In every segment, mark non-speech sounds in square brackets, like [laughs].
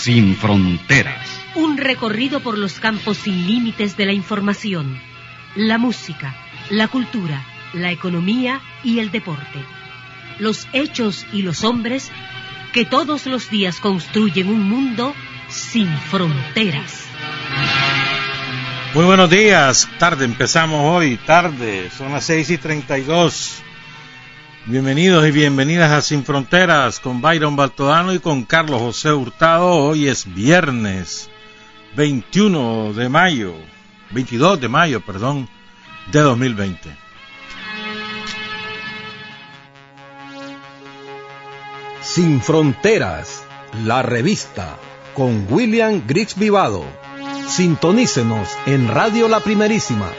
Sin fronteras. Un recorrido por los campos sin límites de la información, la música, la cultura, la economía y el deporte. Los hechos y los hombres que todos los días construyen un mundo sin fronteras. Muy buenos días, tarde, empezamos hoy, tarde, son las 6 y 32. Bienvenidos y bienvenidas a Sin Fronteras con Byron Baltodano y con Carlos José Hurtado. Hoy es viernes 21 de mayo, 22 de mayo, perdón, de 2020. Sin Fronteras, la revista, con William Griggs Vivado. Sintonícenos en Radio La Primerísima,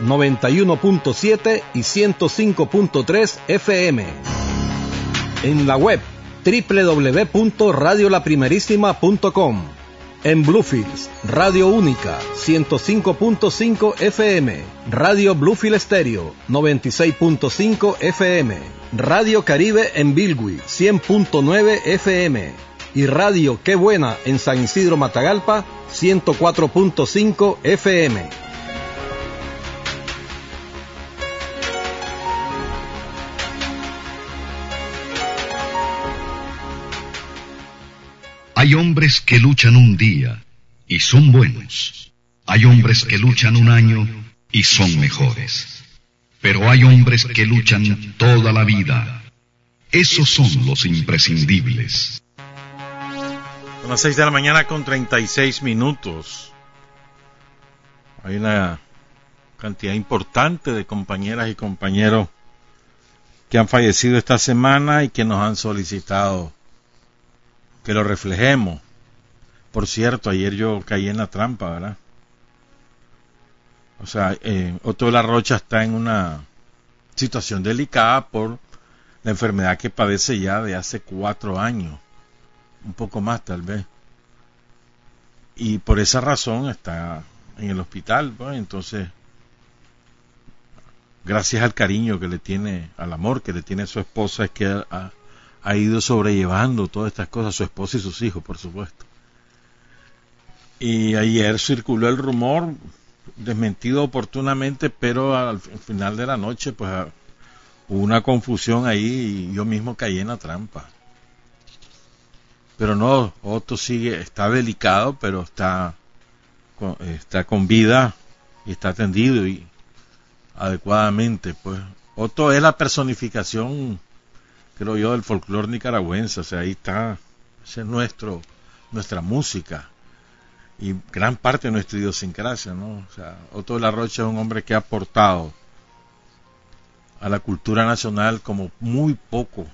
91.7 y 105.3 FM. En la web www.radiolaprimerísima.com. En Bluefields, Radio Única, 105.5 FM. Radio Bluefield Stereo, 96.5 FM. Radio Caribe en Bilwi, 100.9 FM. Y Radio Qué Buena en San Isidro Matagalpa, 104.5 FM. Hay hombres que luchan un día y son buenos. Hay hombres que luchan un año y son mejores. Pero hay hombres que luchan toda la vida. Esos son los imprescindibles. Son las 6 de la mañana con 36 minutos. Hay una cantidad importante de compañeras y compañeros que han fallecido esta semana y que nos han solicitado que lo reflejemos. Por cierto, ayer yo caí en la trampa, ¿verdad? O sea, eh, Otto de la Rocha está en una situación delicada por la enfermedad que padece ya de hace cuatro años, un poco más tal vez. Y por esa razón está en el hospital, pues, entonces, gracias al cariño que le tiene, al amor que le tiene su esposa, es que ha ido sobrellevando todas estas cosas, su esposa y sus hijos, por supuesto. Y ayer circuló el rumor, desmentido oportunamente, pero al final de la noche, pues hubo una confusión ahí y yo mismo caí en la trampa. Pero no, Otto sigue, está delicado, pero está está con vida y está atendido y adecuadamente, pues. Otto es la personificación creo yo, del folclore nicaragüense. O sea, ahí está, es nuestro, nuestra música y gran parte de nuestra idiosincrasia, ¿no? O sea, Otto de la Rocha es un hombre que ha aportado a la cultura nacional como muy poco,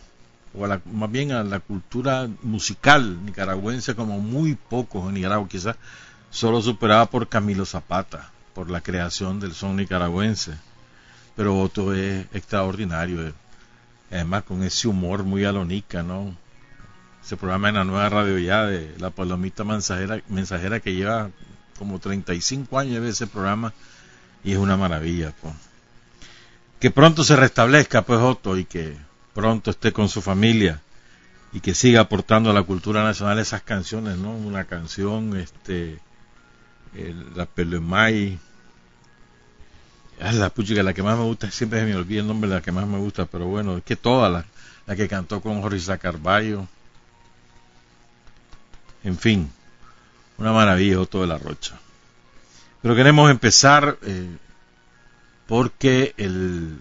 o a más bien a la cultura musical nicaragüense como muy poco en Nicaragua, quizás solo superada por Camilo Zapata, por la creación del son nicaragüense. Pero Otto es extraordinario, además con ese humor muy alónica, ¿no? Ese programa en la nueva radio ya de la palomita mensajera, mensajera que lleva como 35 años de ese programa y es una maravilla, pues. Que pronto se restablezca, pues, Otto, y que pronto esté con su familia y que siga aportando a la cultura nacional esas canciones, ¿no? Una canción, este, la Pelemay, Ah, la puchica, la que más me gusta, siempre se me olvida el nombre de la que más me gusta, pero bueno, es que toda la, la que cantó con Jorge Carballo. En fin, una maravilla, Otto de la Rocha. Pero queremos empezar eh, porque el,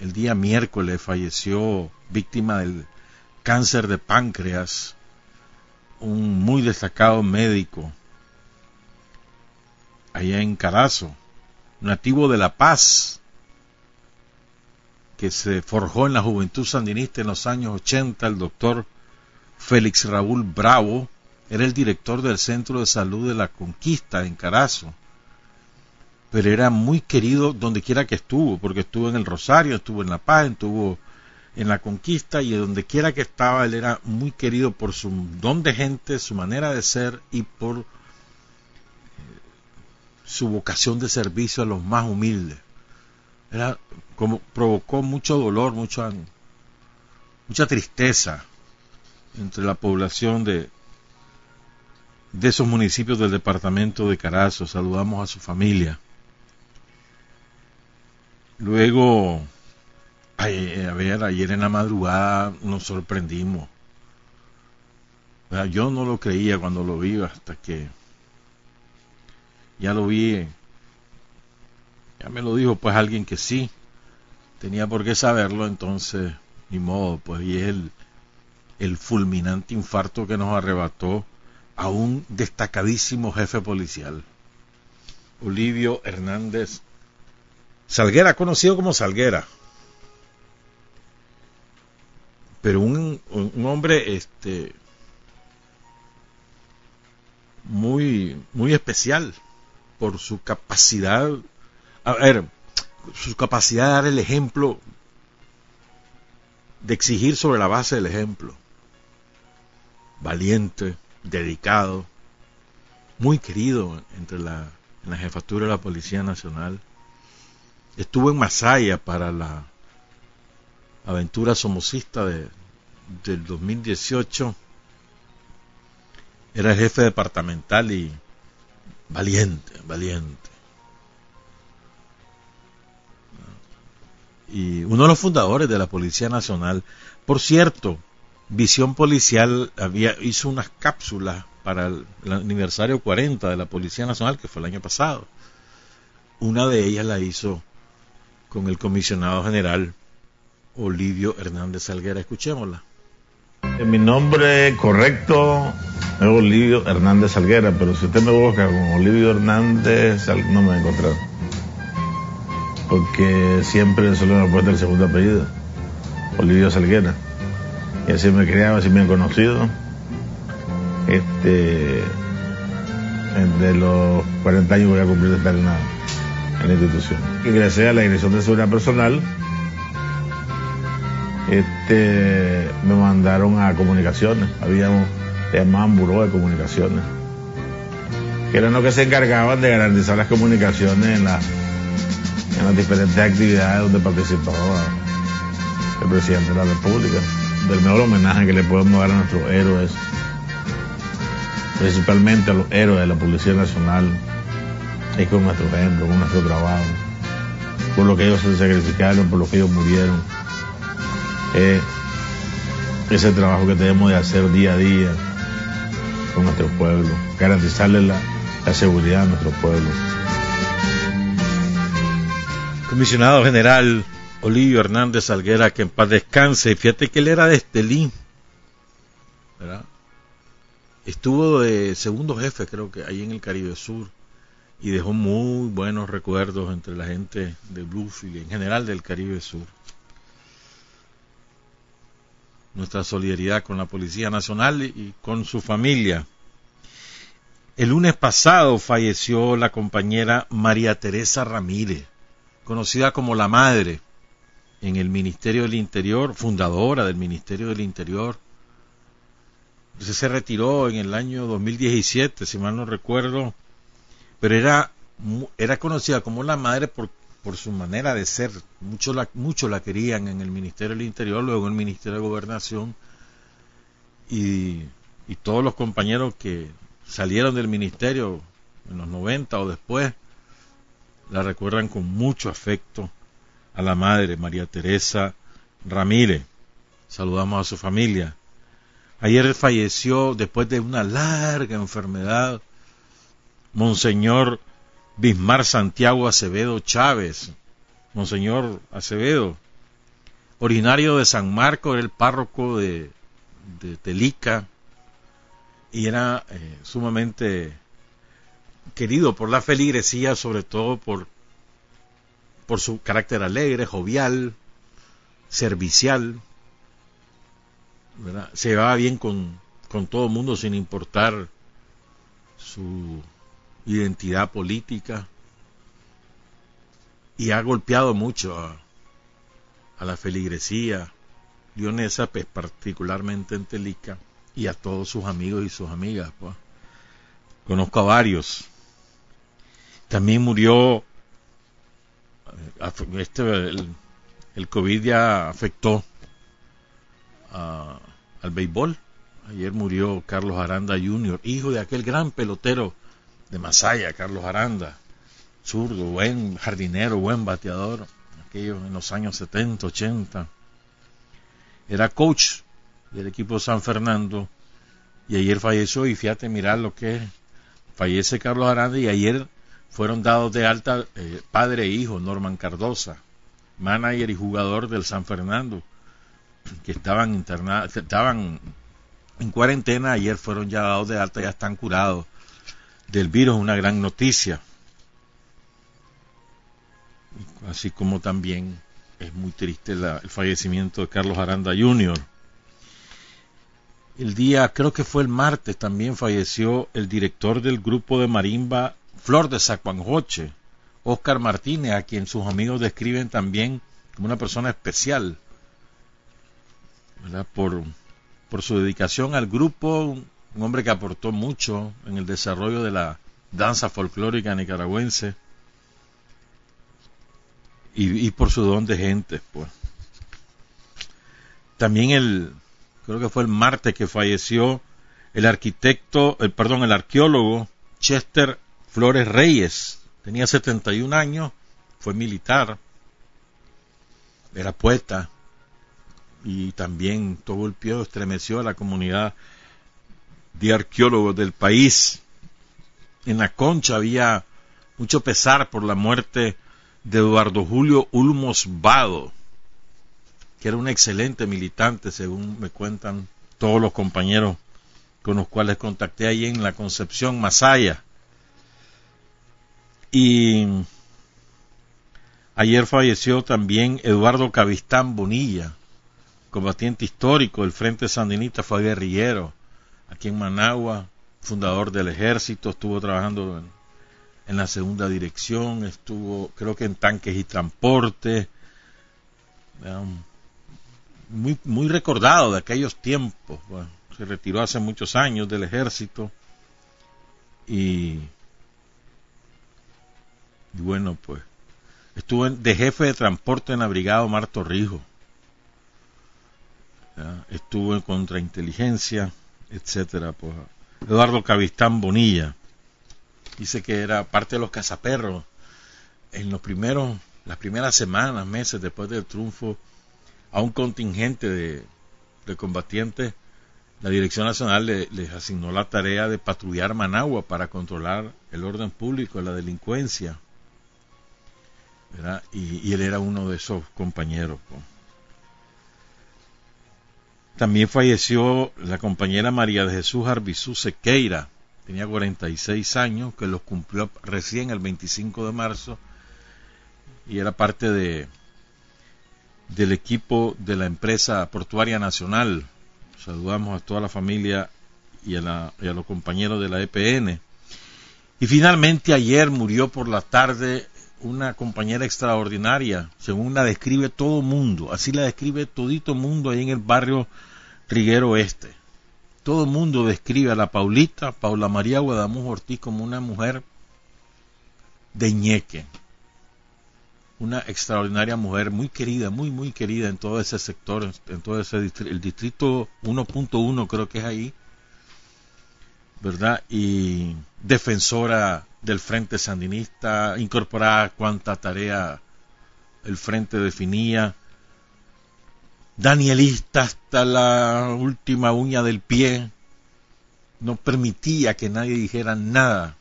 el día miércoles falleció víctima del cáncer de páncreas un muy destacado médico allá en Carazo nativo de La Paz, que se forjó en la juventud sandinista en los años 80, el doctor Félix Raúl Bravo, era el director del Centro de Salud de la Conquista en Carazo. Pero era muy querido donde quiera que estuvo, porque estuvo en el Rosario, estuvo en La Paz, estuvo en la Conquista y donde quiera que estaba, él era muy querido por su don de gente, su manera de ser y por su vocación de servicio a los más humildes. Era como provocó mucho dolor, mucha, mucha tristeza entre la población de, de esos municipios del departamento de Carazo. Saludamos a su familia. Luego, a ver, ayer en la madrugada nos sorprendimos. Yo no lo creía cuando lo vi hasta que ya lo vi. Ya me lo dijo pues alguien que sí tenía por qué saberlo, entonces ni modo, pues y es el, el fulminante infarto que nos arrebató a un destacadísimo jefe policial, Olivio Hernández Salguera, conocido como Salguera. Pero un, un hombre este muy muy especial por su capacidad a ver su capacidad de dar el ejemplo de exigir sobre la base del ejemplo valiente dedicado, muy querido entre la, en la jefatura de la Policía Nacional. Estuvo en Masaya para la aventura somocista de, del 2018. Era jefe departamental y valiente, valiente. Y uno de los fundadores de la Policía Nacional. Por cierto, Visión Policial había, hizo unas cápsulas para el, aniversario 40 de la Policía Nacional, que fue el año pasado. Una de ellas la hizo con el comisionado general Olivio Hernández Salguera. Escuchémosla. Mi nombre correcto es Olivio Hernández Salguera, pero si usted me busca con Olivio Hernández, no me va a encontrar. Porque siempre solo me puesto el segundo apellido, Olivio Salguera y así me criaba, así me han conocido. Este, de los 40 años voy a cumplir de estar en la, institución. Ingresé a la Dirección de Seguridad Personal. Este, me mandaron a comunicaciones. Había un, llamaban buró de comunicaciones. Que eran los que se encargaban de garantizar las comunicaciones en, en las diferentes actividades donde participaba el presidente de la República del mejor homenaje que le podemos dar a nuestros héroes, principalmente a los héroes de la Policía Nacional, es con nuestro ejemplo, con nuestro trabajo, por lo que ellos se sacrificaron, por lo que ellos murieron. Ese trabajo que tenemos de hacer día a día con nuestro pueblo, garantizarle la, seguridad a nuestro pueblo. Comisionado General Olivio Hernández Alguera, que en paz descanse. Fíjate que él era de Estelín. ¿verdad? Estuvo de segundo jefe, creo que ahí en el Caribe Sur. Y dejó muy buenos recuerdos entre la gente de Bluefield en general del Caribe Sur. Nuestra solidaridad con la Policía Nacional y con su familia. El lunes pasado falleció la compañera María Teresa Ramírez, conocida como la Madre en el Ministerio del Interior, fundadora del Ministerio del Interior. Se retiró en el año 2017, si mal no recuerdo, pero era, era conocida como la madre por, por su manera de ser. Mucho la querían en el Ministerio del Interior, luego en el Ministerio de Gobernación, y, y todos los compañeros que salieron del ministerio en los 90 o después, la recuerdan con mucho afecto a la madre María Teresa Ramírez. Saludamos a su familia. Ayer falleció después de una larga enfermedad Monseñor Bismar Santiago Acevedo Chávez. Monseñor Acevedo, originario de San Marco, era el párroco de, Telica y era eh, sumamente querido por la feligresía, sobre todo por por su carácter alegre, jovial, servicial, se llevaba bien con, con todo el mundo sin importar su identidad política y ha golpeado mucho a, la feligresía leonesa, pues, particularmente en Telica, y a todos sus amigos y sus amigas. Pues. Conozco a varios. También murió, eh, este, el, COVID ya afectó al béisbol. Ayer murió Carlos Aranda Jr., hijo de aquel gran pelotero de Masaya, Carlos Aranda, zurdo, buen jardinero, buen bateador, aquello en los años 70, 80. Era coach del equipo San Fernando y ayer falleció y fíjate mirar lo que es. Fallece Carlos Aranda y ayer fueron dados de alta eh, padre e hijo, Norman Cardosa, manager y jugador del San Fernando, que estaban internados, estaban en cuarentena, ayer fueron ya dados de alta, ya están curados del virus, una gran noticia. Así como también es muy triste el fallecimiento de Carlos Aranda Jr. El día, creo que fue el martes, también falleció el director del grupo de marimba Flor de Zacuanjoche, Oscar Martínez, a quien sus amigos describen también como una persona especial, por su dedicación al grupo, un hombre que aportó mucho en el desarrollo de la danza folclórica nicaragüense y, por su don de gente, pues. También el, creo que fue el martes que falleció el arquitecto, el perdón, el arqueólogo Chester Flores Reyes. Tenía 71 años, fue militar, era poeta y también todo el pie estremeció a la comunidad de arqueólogos del país. En la concha había mucho pesar por la muerte de Eduardo Julio Ulmos Vado, que era un excelente militante, según me cuentan todos los compañeros con los cuales contacté ahí en la Concepción Masaya. Y ayer falleció también Eduardo Cavistán Bonilla, combatiente histórico del Frente Sandinista, fue guerrillero aquí en Managua, fundador del ejército, estuvo trabajando en, la segunda dirección, estuvo creo que en tanques y transporte, muy, muy recordado de aquellos tiempos, se retiró hace muchos años del ejército y, bueno pues estuvo de jefe de transporte en la brigada Omar estuvo en contrainteligencia, etcétera. Pues, Eduardo Cavistán Bonilla dice que era parte de los cazaperros en los primeros, las primeras semanas, meses después del triunfo a un contingente de, combatientes. La Dirección Nacional les asignó la tarea de patrullar Managua para controlar el orden público, la delincuencia. Y, él era uno de esos compañeros. Pues. También falleció la compañera María de Jesús Arbizú Sequeira, tenía 46 años, que los cumplió recién el 25 de marzo y era parte de del equipo de la empresa portuaria nacional. Saludamos a toda la familia y a, y a los compañeros de la EPN. Y finalmente ayer murió por la tarde una compañera extraordinaria, según la describe todo mundo, así la describe todito mundo ahí en el barrio Riguero Este. Todo mundo describe a la Paulita, Paula María Guadamuz Ortiz, como una mujer de ñeque, una extraordinaria mujer, muy querida, muy, muy querida en todo ese sector, en todo ese distrito, el distrito 1.1 creo que es ahí, ¿verdad? Y defensora del Frente Sandinista, incorporada a cuanta tarea el Frente definía, danielista hasta la última uña del pie, no permitía que nadie dijera nada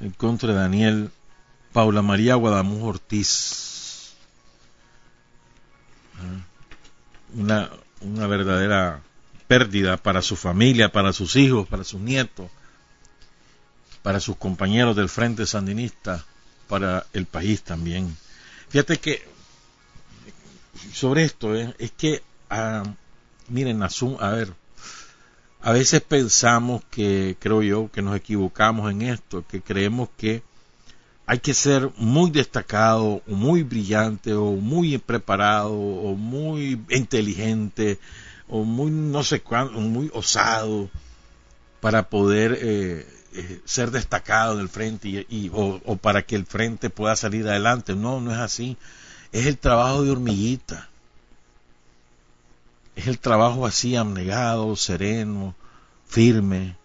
en contra de Daniel, Paula María Guadamuz Ortiz. Una, una verdadera pérdida para su familia, para sus hijos, para sus nietos para sus compañeros del Frente Sandinista, para el país también. Fíjate que sobre esto eh, es que, ah, miren, a ver, A veces pensamos que, creo yo, que nos equivocamos en esto, que creemos que hay que ser muy destacado, muy brillante, o muy preparado, o muy inteligente, o muy no sé cuánto, muy osado para poder eh, eh, ser destacado en el frente y, o, para que el frente pueda salir adelante. No, no es así. Es el trabajo de hormiguita. Es el trabajo así abnegado, sereno, firme,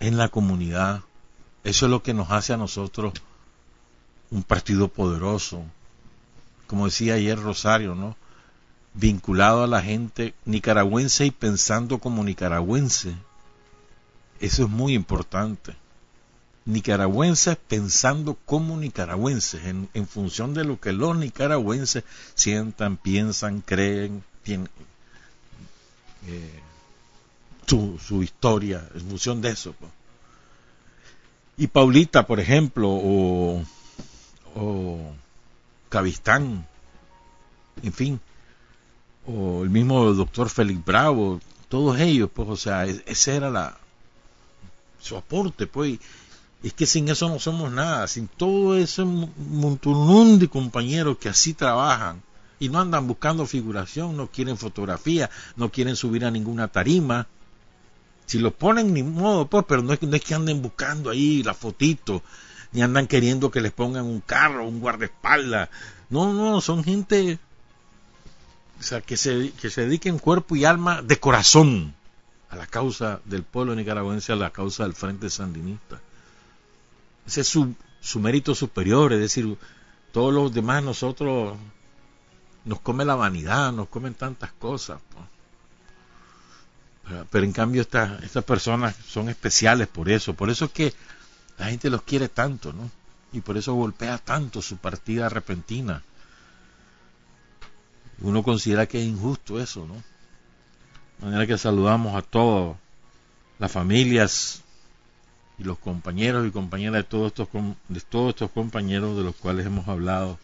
en la comunidad. Eso es lo que nos hace a nosotros un partido poderoso. Como decía ayer Rosario, ¿no? Vinculado a la gente nicaragüense y pensando como nicaragüense. Eso es muy importante. Nicaragüenses pensando como nicaragüenses, en, en función de lo que los nicaragüenses sientan, piensan, creen, eh, su, su, historia, en función de eso. Pues. Y Paulita, por ejemplo, o, o Cavistán, en fin, o el mismo doctor Félix Bravo, todos ellos, pues, o sea, ese era la su aporte, pues, es que sin eso no somos nada, sin todo ese montón de compañeros que así trabajan y no andan buscando figuración, no quieren fotografía, no quieren subir a ninguna tarima, si lo ponen, ni modo, pues, pero no es, no es que anden buscando ahí la fotito, ni andan queriendo que les pongan un carro, un guardaespaldas. No, no, son gente o sea, que se, que se dediquen cuerpo y alma de corazón a la causa del pueblo nicaragüense, a la causa del Frente Sandinista. Ese es su, su mérito superior, es decir, todos los demás nosotros nos come la vanidad, nos comen tantas cosas. Pues. Pero en cambio estas, estas personas son especiales por eso, por eso es que la gente los quiere tanto, ¿no? Y por eso golpea tanto su partida repentina. Uno considera que es injusto eso, ¿no? Manera que saludamos a todas las familias y los compañeros y compañeras de todos estos de todos estos compañeros de los cuales hemos hablado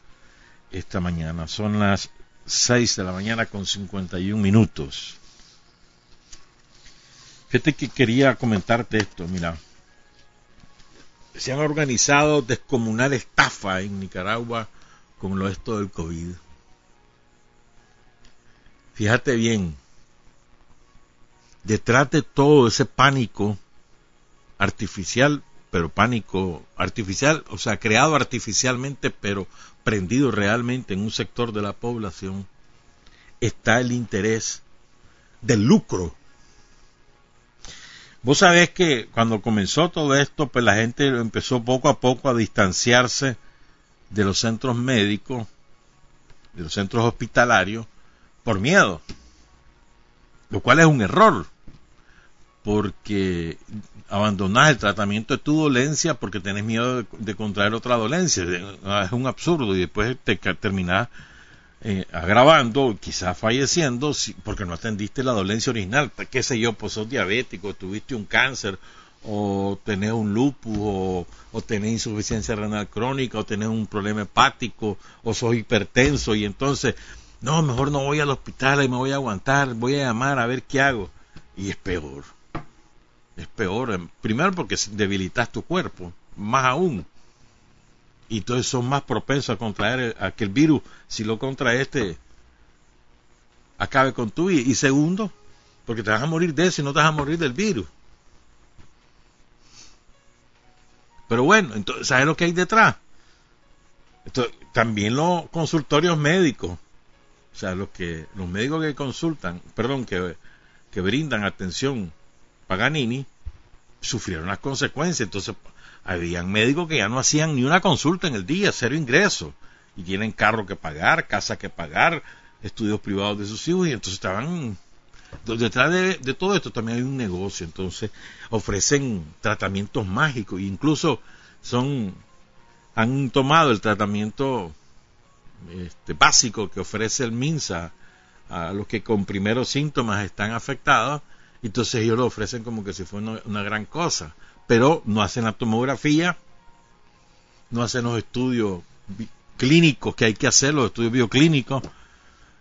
esta mañana. Son las 6 de la mañana con 51 minutos. Fíjate que quería comentarte esto, mira. Se han organizado descomunal estafa en Nicaragua con lo esto del COVID. Fíjate bien, detrás de todo ese pánico artificial, pero pánico artificial, o sea, creado artificialmente, pero prendido realmente en un sector de la población, está el interés del lucro Vos sabés que cuando comenzó todo esto, pues la gente empezó poco a poco a distanciarse de los centros médicos, de los centros hospitalarios, por miedo. Lo cual es un error, porque abandonás el tratamiento de tu dolencia porque tenés miedo de, contraer otra dolencia. Es un absurdo y después te terminás eh, agravando, quizás falleciendo, porque no atendiste la dolencia original, qué sé yo, pues sos diabético, tuviste un cáncer, o tenés un lupus, o, o tenés insuficiencia renal crónica, o tenés un problema hepático, o sos hipertenso, y entonces, no, mejor no voy al hospital y me voy a aguantar, voy a llamar a ver qué hago. Y es peor, es peor, em, primero porque debilitas tu cuerpo, más aún y entonces son más propensos a contraer a que el virus, si lo contrae este, acabe con tu vida. Y segundo, porque te vas a morir de eso y no te vas a morir del virus. Pero bueno, entonces, ¿sabes lo que hay detrás? también los consultorios médicos, o sea, los que los médicos que consultan, perdón, que, que brindan atención Paganini, sufrieron las consecuencias. Entonces, habían médicos que ya no hacían ni una consulta en el día, cero ingresos, y tienen carro que pagar, casa que pagar, estudios privados de sus hijos, y entonces estaban detrás de, todo esto también hay un negocio, entonces ofrecen tratamientos mágicos, incluso son han tomado el tratamiento este, básico que ofrece el MINSA a los que con primeros síntomas están afectados, entonces ellos lo ofrecen como que si fuera una gran cosa pero no hacen la tomografía, no hacen los estudios clínicos que hay que hacer, los estudios bioclínicos,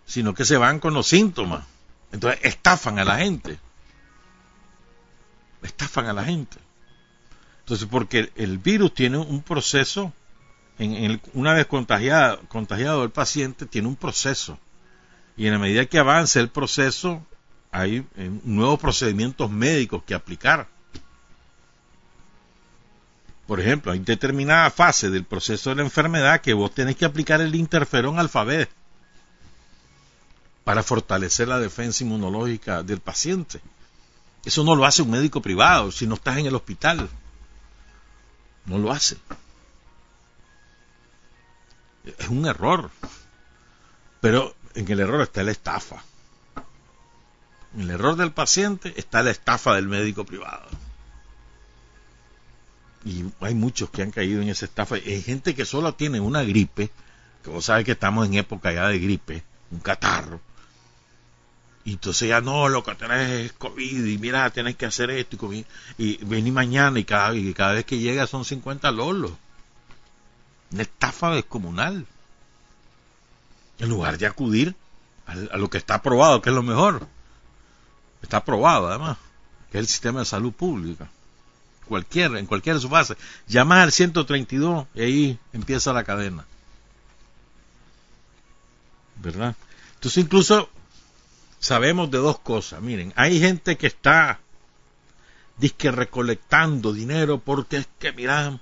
sino que se van con los síntomas. Entonces estafan a la gente. estafan a la gente. Entonces, porque el virus tiene un proceso, en, una vez contagiado, contagiado el paciente, tiene un proceso. Y en la medida que avance el proceso, hay eh, nuevos procedimientos médicos que aplicar. Por ejemplo, hay determinada fase del proceso de la enfermedad que vos tenés que aplicar el interferón alfabet para fortalecer la defensa inmunológica del paciente. Eso no lo hace un médico privado si no estás en el hospital. No lo hace. Es un error. Pero en el error está la estafa. En el error del paciente está la estafa del médico privado. Y hay muchos que han caído en esa estafa. Hay gente que solo tiene una gripe, que vos sabes que estamos en época ya de gripe, un catarro. Y entonces ya no, lo que tenés es COVID y mira, tenés que hacer esto y, y vení mañana y cada, y cada vez que llega son 50 lolos. Una estafa descomunal. En lugar de acudir a, lo que está aprobado, que es lo mejor. Está aprobado además, que es el sistema de salud pública. Cualquier, en cualquier de sus fases. Llamar al 132 y ahí empieza la cadena. ¿Verdad? Entonces incluso sabemos de dos cosas. Miren, hay gente que está disque recolectando dinero porque es que, miran,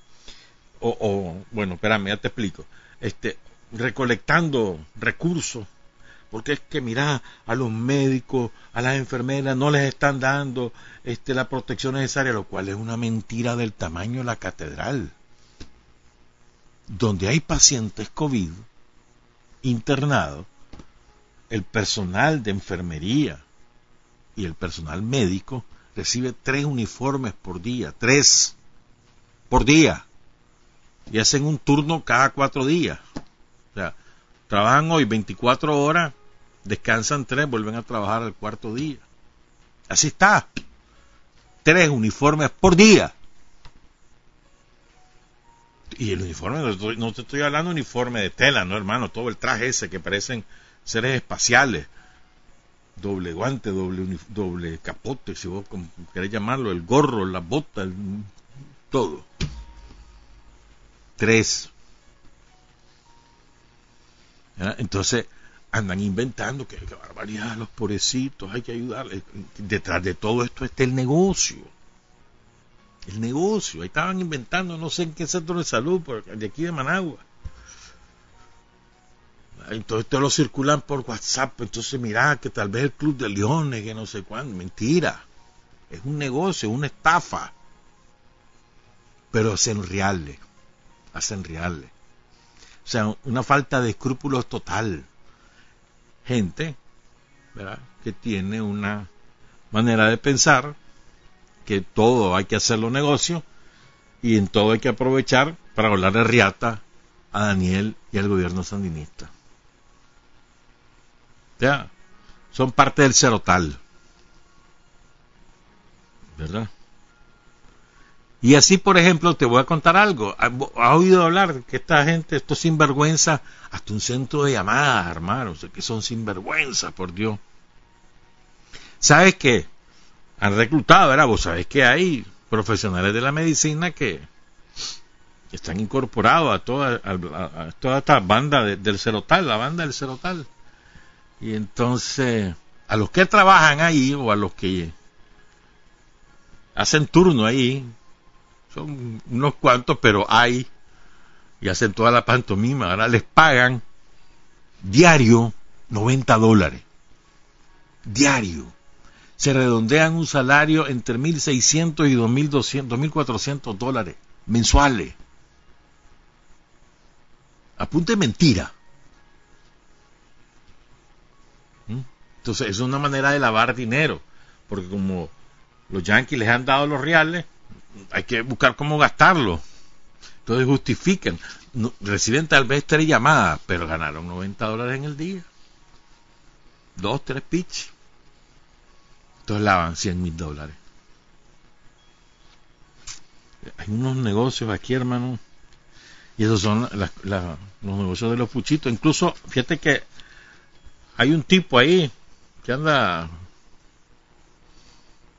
o, o, bueno, espérame, ya te explico, este, recolectando recursos, porque es que, mira, a los médicos, a las enfermeras no les están dando este, la protección necesaria, lo cual es una mentira del tamaño de la catedral. Donde hay pacientes COVID internados, el personal de enfermería y el personal médico recibe tres uniformes por día, tres por día, y hacen un turno cada cuatro días. O sea, trabajan hoy 24 horas, descansan tres, vuelven a trabajar el cuarto día. Así está. Tres uniformes por día. Y el uniforme, no te estoy hablando de uniforme de tela, no hermano, todo el traje ese que parecen seres espaciales, doble guante, doble, doble capote, si vos querés llamarlo, el gorro, la bota, todo. Tres. Entonces andan inventando que, que barbaridad, los pobrecitos, hay que ayudarles. Detrás de todo esto está el negocio. El negocio. Ahí estaban inventando, no sé en qué centro de salud, de aquí de Managua entonces te lo circulan por WhatsApp, entonces mira que tal vez el Club de Leones, que no sé cuándo, mentira, es un negocio, una estafa, pero hacen reales, hacen reales. O sea, una falta de escrúpulos total. Gente, ¿verdad? Que tiene una manera de pensar que todo hay que hacerlo negocio y en todo hay que aprovechar para hablar de riata a Daniel y al gobierno sandinista. Ya, son parte del cerotal. ¿Verdad? Y así, por ejemplo, te voy a contar algo. ¿Has oído hablar que esta gente, estos sinvergüenza, hasta un centro de llamadas hermanos, que son sinvergüenza, por Dios? ¿Sabes qué? Han reclutado, ¿verdad? Vos sabés que hay profesionales de la medicina que, están incorporados a toda, a, toda esta banda del cerotal, la banda del cerotal. Y entonces, a los que trabajan ahí o a los que hacen turno ahí, son unos cuantos, pero hay, y hacen toda la pantomima, ahora les pagan diario 90 dólares. Diario. Se redondean un salario entre 1.600 y 2.200, 2.400 dólares mensuales. Apunte mentira. Entonces, es una manera de lavar dinero, porque como los yanquis les han dado los reales, hay que buscar cómo gastarlo. Entonces justifican. reciben tal vez tres llamadas, pero ganaron 90 dólares en el día. Dos, tres pitch. Entonces lavan 100 mil dólares. Hay unos negocios aquí, hermano. Y esos son los negocios de los puchitos. Incluso, fíjate que hay un tipo ahí que anda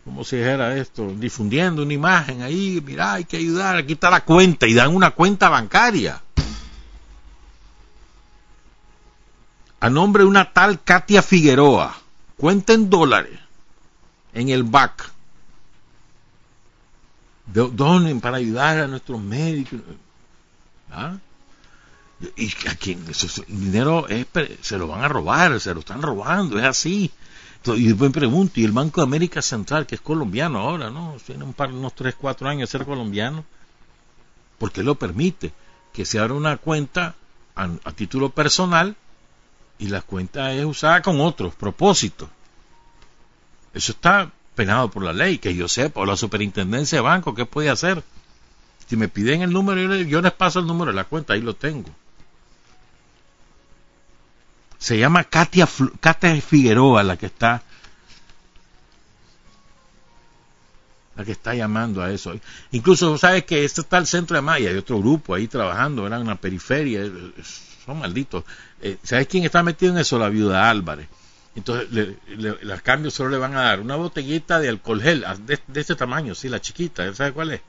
como si dijera esto, difundiendo una imagen ahí, mira, hay que ayudar, aquí está la cuenta, y dan una cuenta bancaria. A nombre de una tal Katia Figueroa, cuenta en dólares, en el BAC. Donen para ayudar a nuestros médicos. ¿Ah? Y a quien dinero se lo van a robar, se lo están robando, es así. Y después pregunto, ¿y el Banco de América Central, que es colombiano ahora, ¿no? Tiene un par, unos 3, 4 años de ser colombiano, ¿por qué lo permite? Que se abra una cuenta a, título personal y la cuenta es usada con otros propósitos. Eso está penado por la ley, que yo sepa, o la superintendencia de banco, ¿qué puede hacer? Si me piden el número, yo les, yo les paso el número de la cuenta, ahí lo tengo. Se llama Katia, Katia Figueroa la que está la que está llamando a eso. Incluso, ¿sabes que Este está el centro de Maya, hay otro grupo ahí trabajando, era una periferia, son malditos. Eh, ¿Sabes quién está metido en eso? La viuda Álvarez. Entonces, le, cambios solo le van a dar una botellita de alcohol gel, ah, de, este tamaño, sí, la chiquita, ¿sabe cuál es?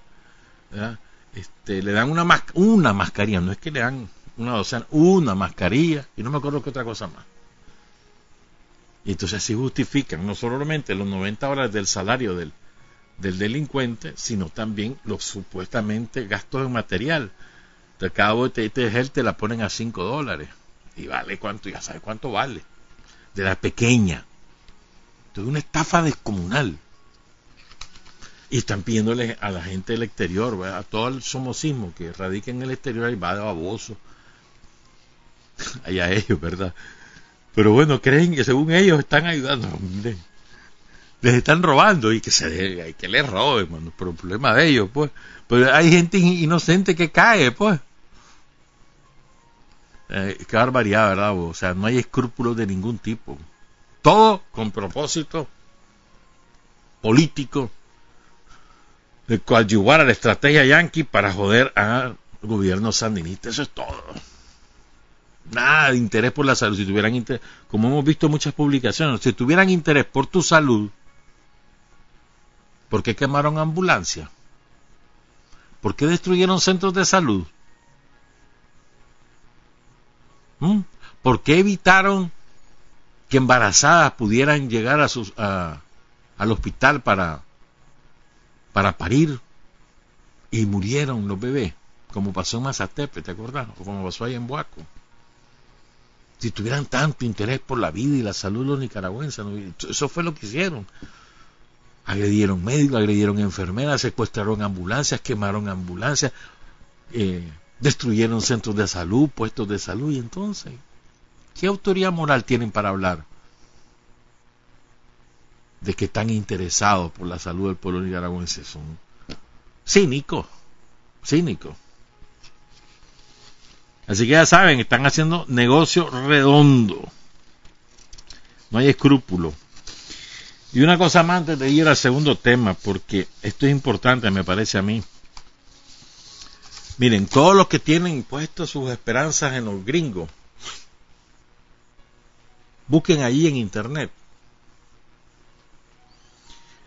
Este, le dan una, una mascarilla, no es que le dan una docena, una mascarilla y no me acuerdo qué otra cosa más. Y entonces así justifican no solamente los 90 horas del salario del, del delincuente, sino también los supuestamente gastos en material. Cada botella de gel te la ponen a 5 dólares. Y vale cuánto, ya sabes cuánto vale. De la pequeña. Entonces una estafa descomunal. Y están pidiéndole a la gente del exterior, a todo el somocismo que radica en el exterior y va de baboso [laughs] allá ellos, ¿verdad? Pero bueno, creen que según ellos están ayudando. Les están robando y que se que les roben, mano, pero el problema de ellos, pues. Pero hay gente inocente que cae, pues. Eh, barbaridad, ¿verdad? O sea, no hay escrúpulos de ningún tipo. Todo con propósito político de coadyuvar a la estrategia yanqui para joder al gobierno sandinista. Eso es todo nada de interés por la salud, si tuvieran interés, como hemos visto muchas publicaciones, si tuvieran interés por tu salud, ¿por qué quemaron ambulancias? ¿Por qué destruyeron centros de salud? ¿Mm? ¿Por qué evitaron que embarazadas pudieran llegar a sus, al hospital para, para parir y murieron los bebés? Como pasó en Mazatepe, ¿te acuerdas? O como pasó ahí en Buaco si tuvieran tanto interés por la vida y la salud de los nicaragüenses, eso fue lo que hicieron. Agredieron médicos, agredieron enfermeras, secuestraron ambulancias, quemaron ambulancias, eh, destruyeron centros de salud, puestos de salud, y entonces, ¿qué autoridad moral tienen para hablar de que están interesados por la salud del pueblo nicaragüense? Son cínicos, cínicos. Así que ya saben, están haciendo negocio redondo. No hay escrúpulo. Y una cosa más antes de ir al segundo tema, porque esto es importante, me parece a mí. Miren, todos los que tienen puestas sus esperanzas en los gringos, busquen allí en internet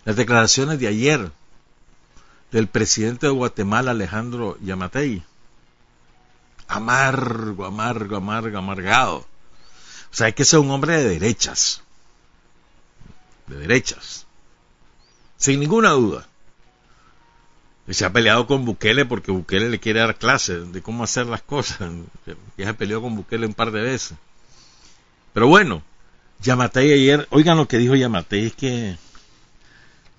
las declaraciones de ayer del presidente de Guatemala, Alejandro Yamatei, amargo, amargo, amargo, amargado. O sea, hay que ser un hombre de derechas. De derechas. Sin ninguna duda. Se ha peleado con Bukele porque Bukele le quiere dar clases de cómo hacer las cosas. Ya se peleó con Bukele un par de veces. Pero bueno, Yamatei ayer, oigan lo que dijo Yamatei, es que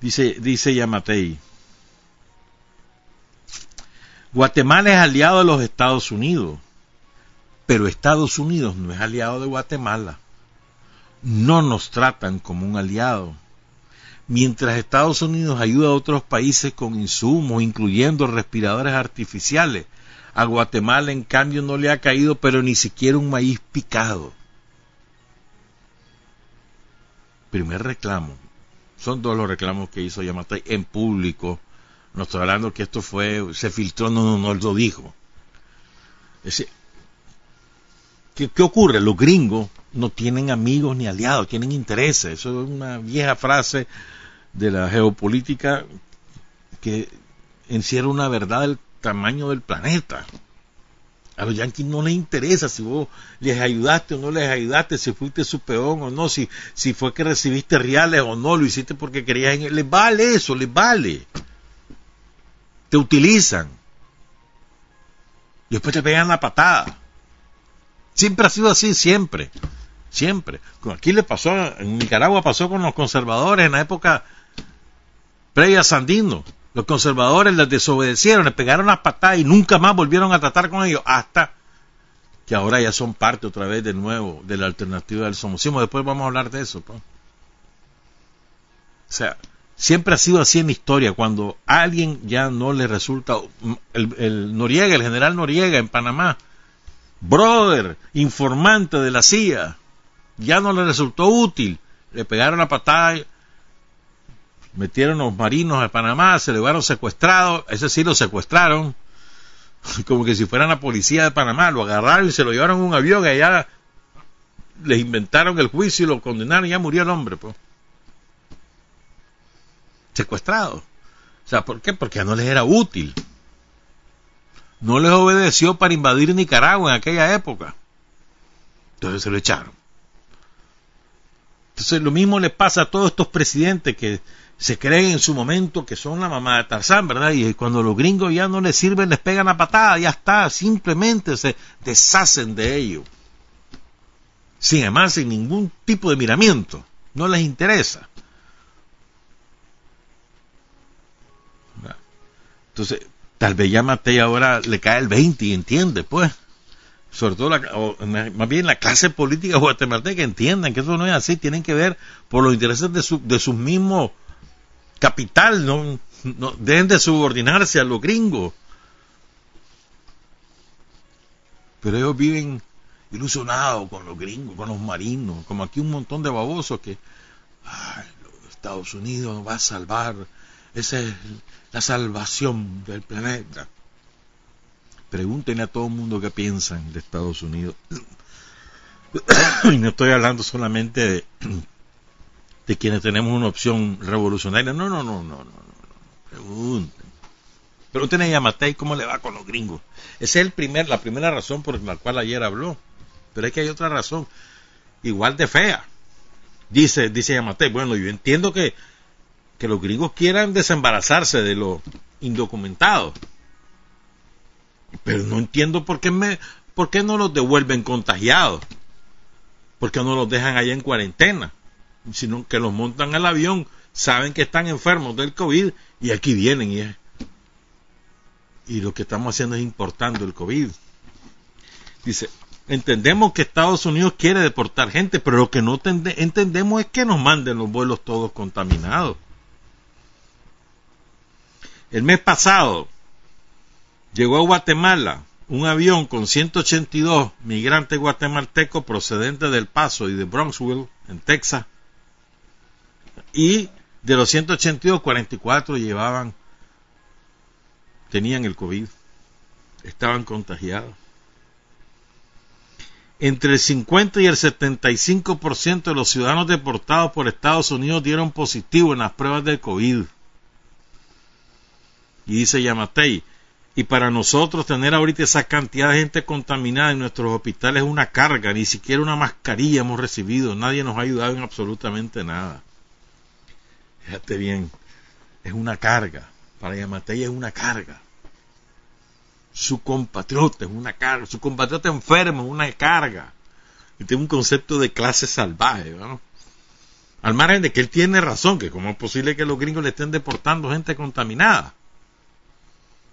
dice, dice Yamatei, Guatemala es aliado de los Estados Unidos, pero Estados Unidos no es aliado de Guatemala. No nos tratan como un aliado. Mientras Estados Unidos ayuda a otros países con insumos, incluyendo respiradores artificiales, a Guatemala en cambio no le ha caído pero ni siquiera un maíz picado. Primer reclamo. Son dos los reclamos que hizo Yamatei en público no estoy hablando que esto fue, se filtró, no, no, lo dijo. ¿qué, ¿Qué ocurre? Los gringos no tienen amigos ni aliados, tienen intereses. Eso es una vieja frase de la geopolítica que encierra una verdad del tamaño del planeta. A los yanquis no les interesa si vos les ayudaste o no les ayudaste, si fuiste su peón o no, si, si fue que recibiste reales o no, lo hiciste porque querías en él. Les vale eso, les vale. Te utilizan. Y después te pegan la patada. Siempre ha sido así, siempre. Siempre. Aquí le pasó, en Nicaragua pasó con los conservadores en la época previa a Sandino. Los conservadores les desobedecieron, les pegaron las patadas y nunca más volvieron a tratar con ellos hasta que ahora ya son parte otra vez de nuevo de la alternativa del somocismo. Después vamos a hablar de eso. Pues. O sea, siempre ha sido así en la historia. Cuando a alguien ya no le resulta, el, el Noriega, el general Noriega en Panamá, brother, informante de la CIA, ya no le resultó útil. Le pegaron la patada metieron los marinos a Panamá, se lo llevaron secuestrado, ese sí lo secuestraron, [laughs] como que si fueran la policía de Panamá, lo agarraron y se lo llevaron en un avión y allá les inventaron el juicio y lo condenaron y ya murió el hombre, pues. Secuestrado. O sea, ¿por qué? Porque no les era útil. No les obedeció para invadir Nicaragua en aquella época. Entonces se lo echaron. Entonces lo mismo le pasa a todos estos presidentes que se creen en su momento que son la mamá de Tarzán, ¿verdad? Y cuando los gringos ya no les sirven, les pegan la patada, ya está, simplemente se deshacen de ello. Sin además, sin ningún tipo de miramiento, no les interesa. Entonces, tal vez ya Matei ahora le cae el 20 y entiende, pues. Sobre todo, la, más bien la clase política guatemalteca entiendan que eso no es así, tienen que ver por los intereses de, su, de sus mismos capital, no, no deben de subordinarse a los gringos. Pero ellos viven ilusionados con los gringos, con los marinos, como aquí un montón de babosos que ay, los Estados Unidos va a salvar, esa es la salvación del planeta. Pregúntenle a todo el mundo qué piensan de Estados Unidos. [coughs] y no estoy hablando solamente [coughs] de quienes tenemos una opción revolucionaria. No, no, no, no, no, no. Pregunten. Pregúntenle a Matei cómo le va con los gringos. Esa es el primer, la primera razón por la cual ayer habló. Pero es que hay otra razón, igual de fea. Dice, dice Yamatei, bueno, yo entiendo que, que los gringos quieran desembarazarse de los indocumentados. Pero no entiendo por qué me, no los devuelven contagiados. ¿Por qué no los dejan allá en cuarentena? sino que los montan al avión, saben que están enfermos del COVID y aquí vienen y, y lo que estamos haciendo es importando el COVID. Dice, entendemos que Estados Unidos quiere deportar gente, pero lo que no entendemos es que nos manden los vuelos todos contaminados. El mes pasado llegó a Guatemala un avión con 182 migrantes guatemaltecos procedentes del Paso y de Bronxville, en Texas, y de los 182, 44 llevaban, tenían el COVID, estaban contagiados. Entre el 50 y el 75% de los ciudadanos deportados por Estados Unidos dieron positivo en las pruebas del COVID. Y dice Yamatei, y para nosotros tener ahorita esa cantidad de gente contaminada en nuestros hospitales es una carga, ni siquiera una mascarilla hemos recibido, nadie nos ha ayudado en absolutamente nada. Fíjate bien, es una carga. Para Yamatei es una carga. Su compatriota es una carga. Su compatriota enfermo es una carga. Y tiene un concepto de clase salvaje. Al margen de que él tiene razón, que cómo es posible que los gringos le estén deportando gente contaminada.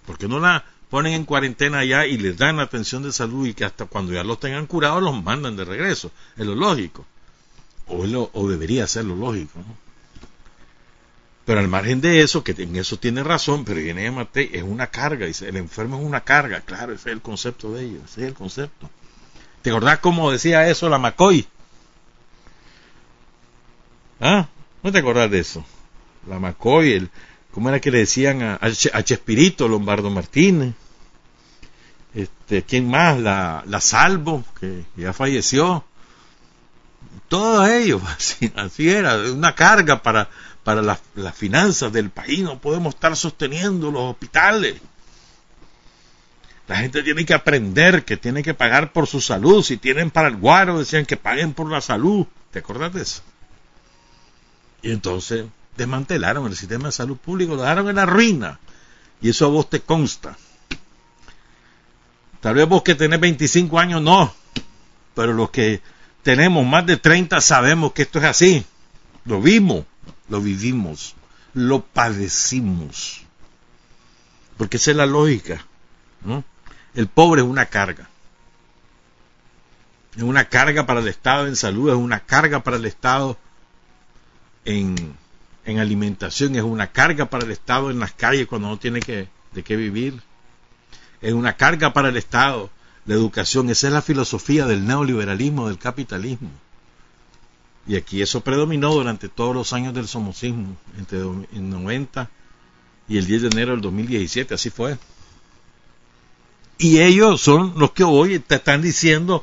Porque no la ponen en cuarentena allá y les dan atención de salud y que hasta cuando ya los tengan curados los mandan de regreso. Es lo lógico. O, o debería ser lo lógico. ¿no? Pero al margen de eso, que en eso tiene razón, pero viene Matei, es una carga, el enfermo es una carga, claro, ese es el concepto de ellos, ese es el concepto. ¿Te acordás cómo decía eso la McCoy? ¿Ah? ¿No te acordás de eso? La McCoy, el, ¿cómo era que le decían a, Chespirito, Lombardo Martínez? Este, ¿Quién más? La, la Salvo, que ya falleció. Todos ellos, [laughs] así, así era, una carga para para las, las finanzas del país, no podemos estar sosteniendo los hospitales. La gente tiene que aprender que tiene que pagar por su salud. Si tienen para el guaro, decían que paguen por la salud. ¿Te acuerdas de eso? Y entonces desmantelaron el sistema de salud público, lo dejaron en la ruina. Y eso a vos te consta. Tal vez vos que tenés 25 años no, pero los que tenemos más de 30 sabemos que esto es así. Lo vimos, lo vivimos, lo padecimos. Porque esa es la lógica. El pobre es una carga. Es una carga para el Estado en salud, es una carga para el Estado en, en alimentación, es una carga para el Estado en las calles cuando no tiene que, de qué vivir es una carga para el Estado, la educación, esa es la filosofía del neoliberalismo, del capitalismo. Y aquí eso predominó durante todos los años del somocismo, entre el 90 y el 10 de enero del 2017, así fue. Y ellos son los que hoy te están diciendo,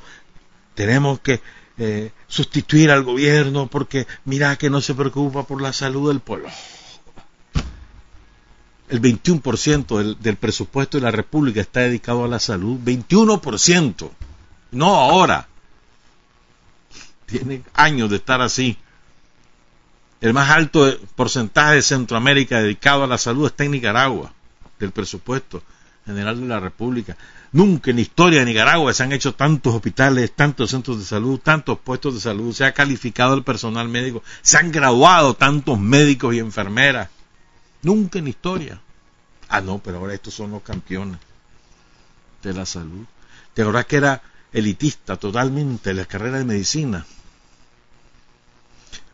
tenemos que eh, sustituir al gobierno porque mira que no se preocupa por la salud del pueblo el 21% del, del presupuesto de la República está dedicado a la salud, 21%, no ahora. Tiene años de estar así. El más alto porcentaje de Centroamérica dedicado a la salud está en Nicaragua, del presupuesto general de la República. Nunca en historia de Nicaragua se han hecho tantos hospitales, tantos centros de salud, tantos puestos de salud, se ha calificado el personal médico, se han graduado tantos médicos y enfermeras. Nunca en historia. Ah, no, pero ahora estos son los campeones de la salud. De verdad que era elitista totalmente la carrera de medicina.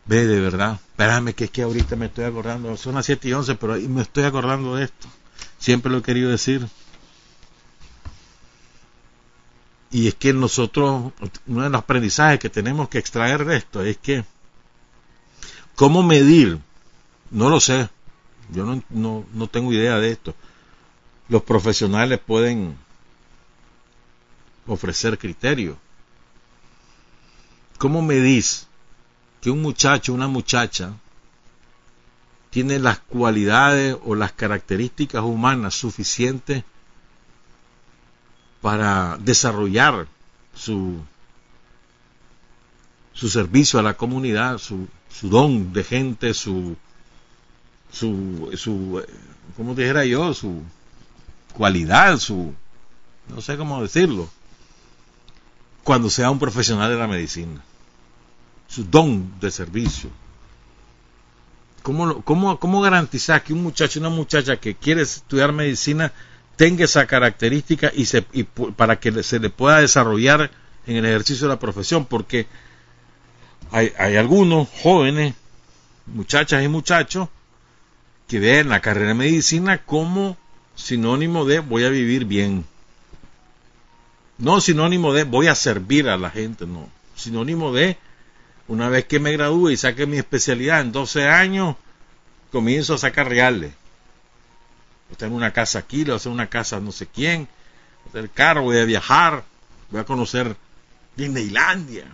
Ve, de verdad. Espérame que es que ahorita me estoy acordando. Son las 7 y 11, pero me estoy acordando de esto. Siempre lo he querido decir. Y es que nosotros, uno de los aprendizajes que tenemos que extraer de esto es que, ¿cómo medir? No lo sé, yo no, no, no tengo idea de esto. Los profesionales pueden ofrecer criterios. ¿Cómo medís que un muchacho, una muchacha, tiene las cualidades o las características humanas suficientes para desarrollar su, su servicio a la comunidad, su, su don de gente, su, su, su ¿cómo dijera yo? Su cualidad, su, no sé cómo decirlo, cuando sea un profesional de la medicina, su don de servicio. ¿Cómo, cómo, cómo garantizar que un muchacho una muchacha que quiere estudiar medicina tenga esa característica y, se, y para que se le pueda desarrollar en el ejercicio de la profesión? Porque hay, hay algunos jóvenes, muchachas y muchachos, que ven la carrera de medicina como sinónimo de voy a vivir bien. No sinónimo de voy a servir a la gente, no. Sinónimo de una vez que me gradúe y saque mi especialidad en 12 años, comienzo a sacar reales. Voy a tener una casa aquí, a hacer una casa no sé quién, voy a tener carro, voy a viajar, voy a conocer Disneylandia,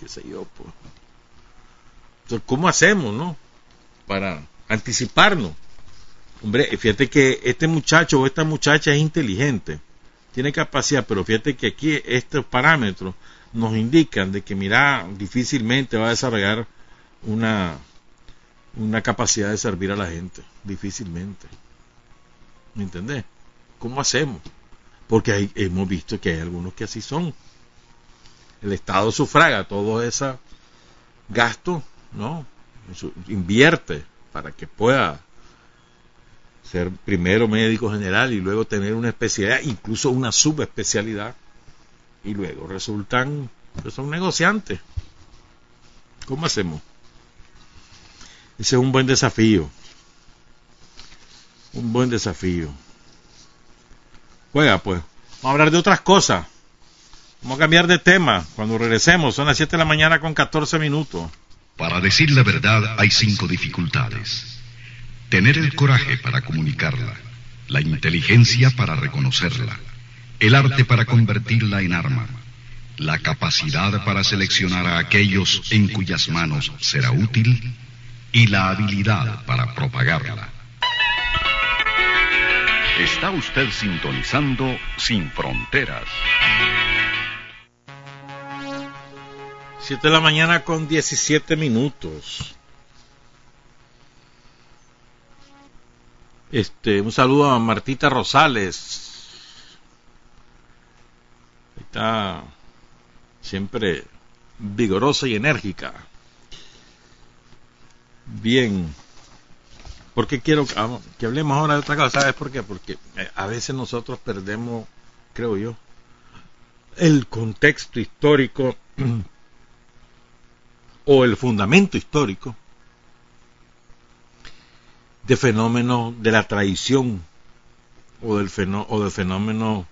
qué sé yo, pues. Entonces, ¿cómo hacemos, no? Para anticiparnos. Hombre, fíjate que este muchacho o esta muchacha es inteligente, tiene capacidad, pero fíjate que aquí estos parámetros nos indican de que, mira, difícilmente va a desarrollar una, una capacidad de servir a la gente, difícilmente. ¿Me entendés? ¿Cómo hacemos? Porque hemos visto que hay algunos que así son. El Estado sufraga todo ese gasto, ¿no? Invierte para que pueda ser primero médico general y luego tener una especialidad, incluso una subespecialidad, y luego resultan que son negociantes. ¿Cómo hacemos? Ese es un buen desafío. Un buen desafío. Juega, pues. Vamos a hablar de otras cosas. Vamos a cambiar de tema cuando regresemos. Son las 7 de la mañana con 14 minutos. Para decir la verdad hay cinco dificultades. Tener el coraje para comunicarla, la inteligencia para reconocerla, el arte para convertirla en arma, la capacidad para seleccionar a aquellos en cuyas manos será útil y la habilidad para propagarla. Está usted sintonizando Sin Fronteras. Siete de la mañana con 17 minutos. Este, un saludo a Martita Rosales. Está siempre vigorosa y enérgica. Bien. ¿Por qué quiero que hablemos ahora de otra cosa? ¿Sabes por qué? Porque eh, a veces nosotros perdemos, creo yo, el contexto histórico [clears throat] o el fundamento histórico de fenómeno de la traición o del, fenómeno, o del fenómeno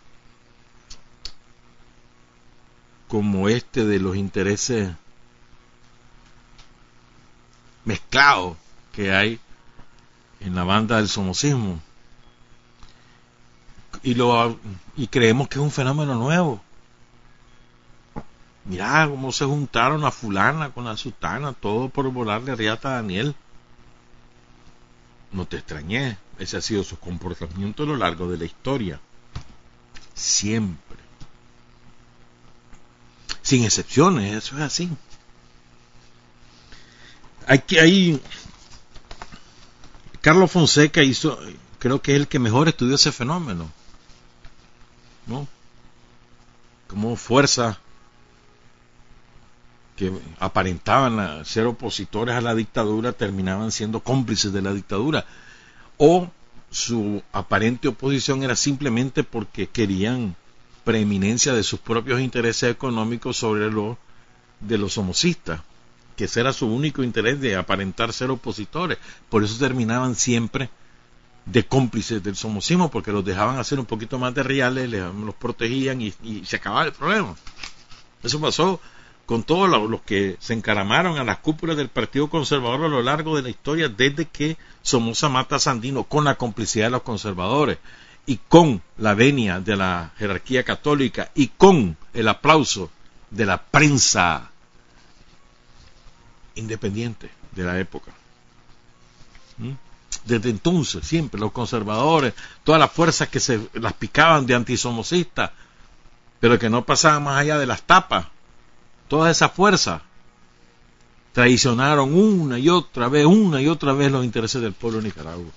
como este de los intereses mezclados que hay en la banda del somocismo y lo y creemos que es un fenómeno nuevo mirá cómo se juntaron a fulana con la sultana todo por volarle riata a Daniel no te extrañé, ese ha sido su comportamiento a lo largo de la historia. Siempre. Sin excepciones, eso es así. Hay que hay Carlos Fonseca hizo, creo que es el que mejor estudió ese fenómeno. ¿No? Como fuerza que aparentaban ser opositores a la dictadura terminaban siendo cómplices de la dictadura o su aparente oposición era simplemente porque querían preeminencia de sus propios intereses económicos sobre lo de los somocistas, que ese era su único interés de aparentar ser opositores. Por eso terminaban siempre de cómplices del somocismo, porque los dejaban hacer un poquito más de reales, los protegían y, y se acababa el problema. Eso pasó con todos los que se encaramaron a las cúpulas del Partido Conservador a lo largo de la historia desde que Somoza mata a Sandino con la complicidad de los conservadores y con la venia de la jerarquía católica y con el aplauso de la prensa independiente de la época. ¿Mm? Desde entonces, siempre los conservadores, todas las fuerzas que se las picaban de antisomocistas, pero que no pasaban más allá de las tapas toda esa fuerza traicionaron una y otra vez, una y otra vez los intereses del pueblo de Nicaragua.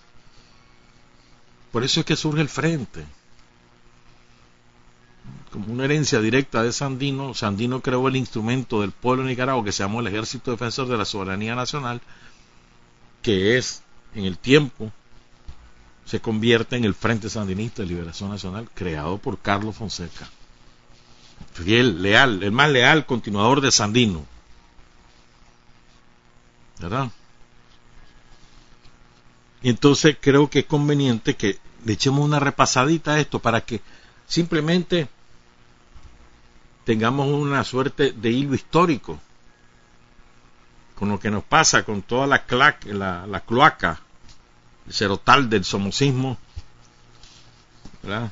Por eso es que surge el frente. Como una herencia directa de Sandino, Sandino creó el instrumento del pueblo de Nicaragua que se llamó el Ejército Defensor de la Soberanía Nacional, que es, en el tiempo, se convierte en el Frente Sandinista de Liberación Nacional, creado por Carlos Fonseca fiel, leal, el más leal continuador de Sandino. ¿Verdad? Y entonces creo que es conveniente que le echemos una repasadita a esto para que simplemente tengamos una suerte de hilo histórico con lo que nos pasa con toda la, la, la cloaca, el cerotal del somocismo, ¿verdad?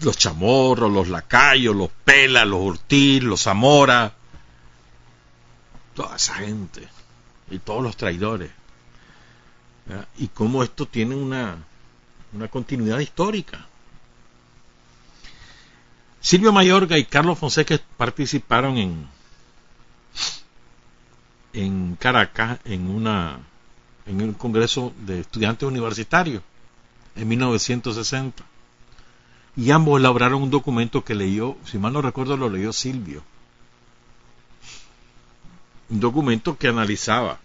los chamorros, los lacayos, los pelas, los ortiz, los zamora, toda esa gente y todos los traidores. Y cómo esto tiene una, una continuidad histórica. Silvio Mayorga y Carlos Fonseca participaron en, en Caracas en una en un congreso de estudiantes universitarios en 1960 y ambos elaboraron un documento que leyó, si mal no recuerdo, lo leyó Silvio. Un documento que analizaba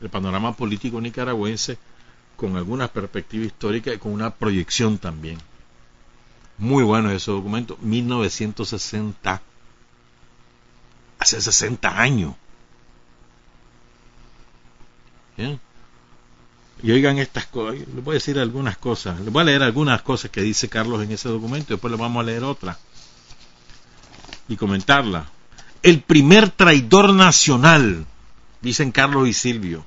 el panorama político nicaragüense con alguna perspectiva histórica y con una proyección también. Muy bueno ese documento, 1960, hace 60 años. ¿Bien? y oigan estas cosas, les voy a decir algunas cosas, les voy a leer algunas cosas que dice Carlos en ese documento, y después les vamos a leer otra y comentarla. El primer traidor nacional, dicen Carlos y Silvio.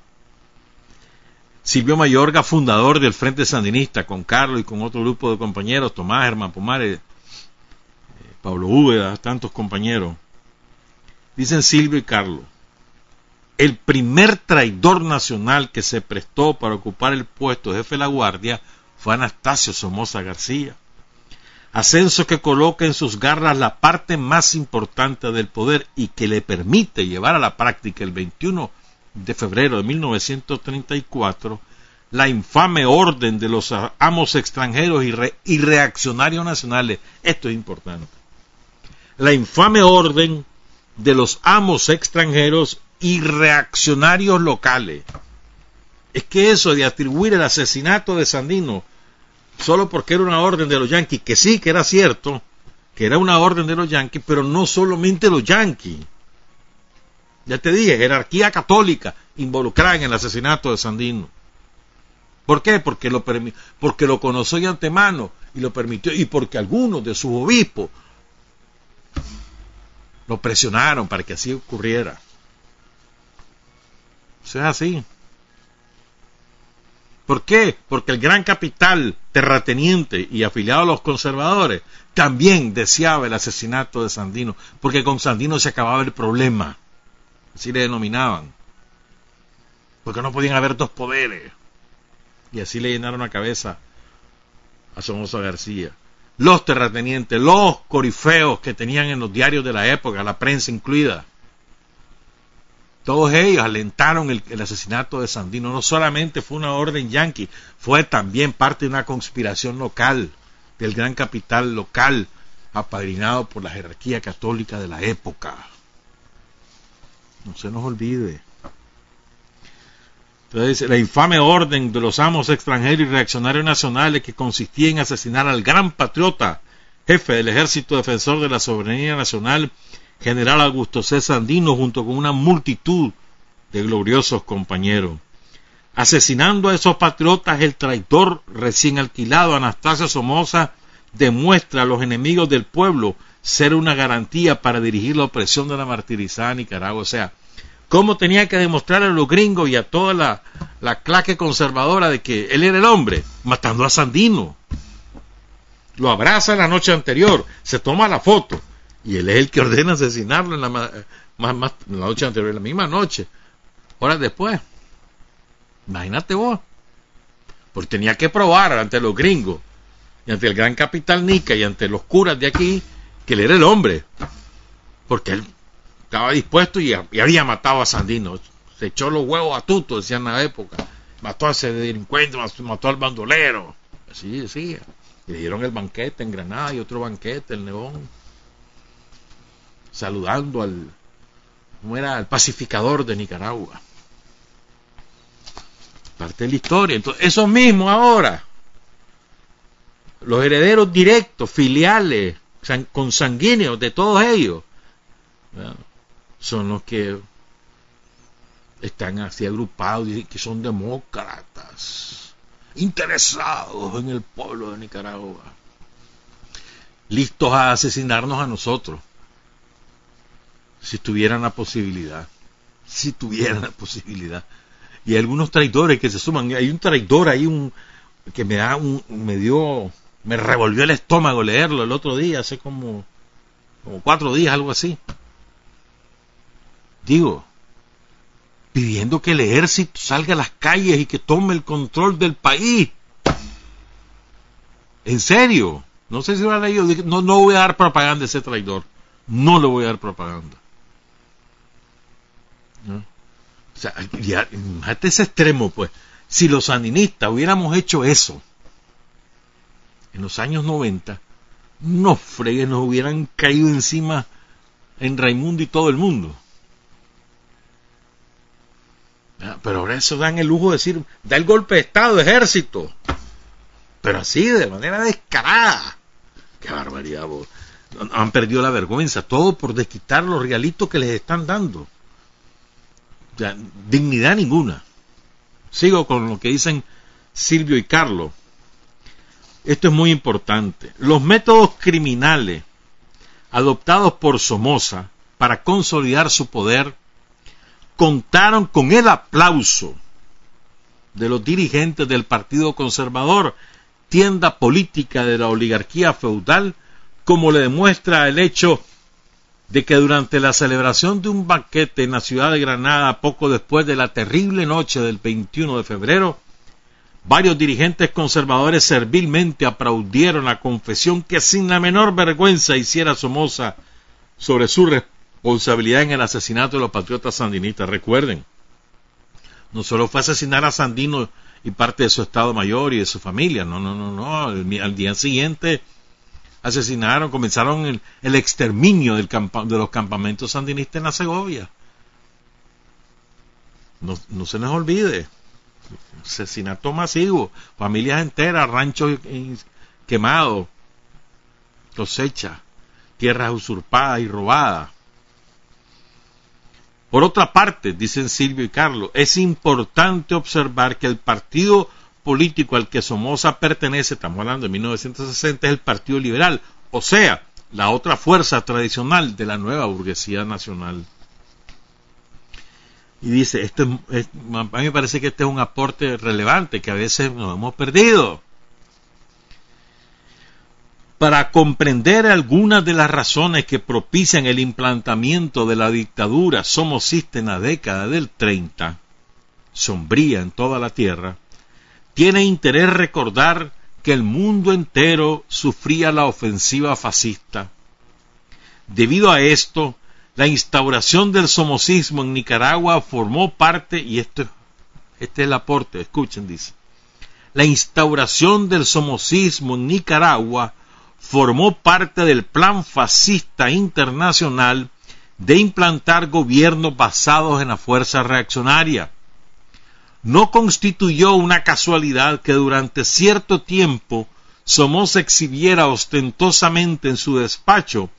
Silvio Mayorga, fundador del Frente Sandinista, con Carlos y con otro grupo de compañeros, Tomás, Germán Pomares, eh, Pablo Úbeda, tantos compañeros. Dicen Silvio y Carlos. el primer traidor nacional que se prestó para ocupar el puesto de jefe de la Guardia fue Anastasio Somoza García. Ascenso que coloca en sus garras la parte más importante del poder y que le permite llevar a la práctica el 21 de febrero de 1934 la infame orden de los amos extranjeros y, reaccionarios nacionales. Esto es importante. La infame orden de los amos extranjeros y reaccionarios locales. Es que eso de atribuir el asesinato de Sandino solo porque era una orden de los yanquis, que sí que era cierto, que era una orden de los yanquis, pero no solamente los yanquis. Ya te dije, jerarquía católica involucrada en el asesinato de Sandino. ¿Por qué? Porque lo, porque lo conoció de antemano y lo permitió, y porque algunos de sus obispos lo presionaron para que así ocurriera. Eso es así. ¿Por qué? Porque el gran capital terrateniente y afiliado a los conservadores también deseaba el asesinato de Sandino, porque con Sandino se acababa el problema. Así le denominaban. Porque no podían haber dos poderes. Y así le llenaron la cabeza a Somoza García. Los terratenientes, los corifeos que tenían en los diarios de la época, la prensa incluida, todos ellos alentaron el, asesinato de Sandino. No solamente fue una orden yanqui, fue también parte de una conspiración local, del gran capital local, apadrinado por la jerarquía católica de la época. No se nos olvide. Entonces, la infame orden de los amos extranjeros y reaccionarios nacionales que consistía en asesinar al gran patriota, jefe del ejército defensor de la soberanía nacional general Augusto César Andino junto con una multitud de gloriosos compañeros. Asesinando a esos patriotas, el traidor recién alquilado Anastasio Somoza demuestra a los enemigos del pueblo ser una garantía para dirigir la opresión de la martirizada Nicaragua. O sea, ¿cómo tenía que demostrar a los gringos y a toda la, la claque conservadora de que él era el hombre? Matando a Sandino. Lo abraza la noche anterior, se toma la foto y él es el que ordena asesinarlo en la, más, la noche anterior, en la misma noche, horas después. Imagínate vos. Porque tenía que probar ante los gringos y ante el gran capital Nica y ante los curas de aquí que él era el hombre. Porque él estaba dispuesto y, había matado a Sandino. Se echó los huevos a tuto, decían en la época. Mató a ese delincuente, mató al bandolero. Así decía. Y le dieron el banquete en Granada y otro banquete, el Neón saludando al, ¿cómo era? al pacificador de Nicaragua. Parte de la historia. Entonces, esos mismos ahora, los herederos directos, filiales, consanguíneos de todos ellos, son los que están así agrupados y que son demócratas, interesados en el pueblo de Nicaragua, listos a asesinarnos a nosotros si tuvieran la posibilidad, si tuvieran la posibilidad. Y hay algunos traidores que se suman. Hay un traidor ahí un, que me da un, me dio, me revolvió el estómago leerlo el otro día, hace como, como cuatro días, algo así. Digo, pidiendo que el ejército salga a las calles y que tome el control del país. En serio, no sé si lo han leído, no, no voy a dar propaganda a ese traidor, no le voy a dar propaganda. O sea, ya, imagínate ese extremo, pues. Si los sandinistas hubiéramos hecho eso en los años 90, no fregues, nos hubieran caído encima en Raimundo y todo el mundo. Pero ahora eso dan el lujo de decir, da el golpe de Estado, ejército. Pero así, de manera descarada. Qué barbaridad, vos. Han perdido la vergüenza, todo por desquitar los regalitos que les están dando dignidad ninguna. Sigo con lo que dicen Silvio y Carlos. Esto es muy importante. Los métodos criminales adoptados por Somoza para consolidar su poder contaron con el aplauso de los dirigentes del Partido Conservador, tienda política de la oligarquía feudal, como le demuestra el hecho de que durante la celebración de un banquete en la ciudad de Granada poco después de la terrible noche del 21 de febrero, varios dirigentes conservadores servilmente aplaudieron la confesión que sin la menor vergüenza hiciera Somoza sobre su responsabilidad en el asesinato de los patriotas sandinistas. Recuerden, no solo fue asesinar a Sandino y parte de su Estado Mayor y de su familia, no, no, no, no, al día siguiente asesinaron, comenzaron el, exterminio del de los campamentos sandinistas en la Segovia. No, no se nos olvide, asesinato masivo, familias enteras, ranchos quemados, cosechas, tierras usurpadas y robadas. Por otra parte, dicen Silvio y Carlos, es importante observar que el partido político al que Somoza pertenece, estamos hablando de 1960, es el Partido Liberal, o sea, la otra fuerza tradicional de la nueva burguesía nacional. Y dice, esto a mí me parece que este es un aporte relevante que a veces nos hemos perdido. Para comprender algunas de las razones que propician el implantamiento de la dictadura somocista en la década del 30, sombría en toda la tierra, tiene interés recordar que el mundo entero sufría la ofensiva fascista. Debido a esto, la instauración del somocismo en Nicaragua formó parte, y esto, este es el aporte, escuchen, dice, la instauración del somocismo en Nicaragua formó parte del plan fascista internacional de implantar gobiernos basados en la fuerza reaccionaria. No constituyó una casualidad que durante cierto tiempo Somoza exhibiera ostentosamente en su despacho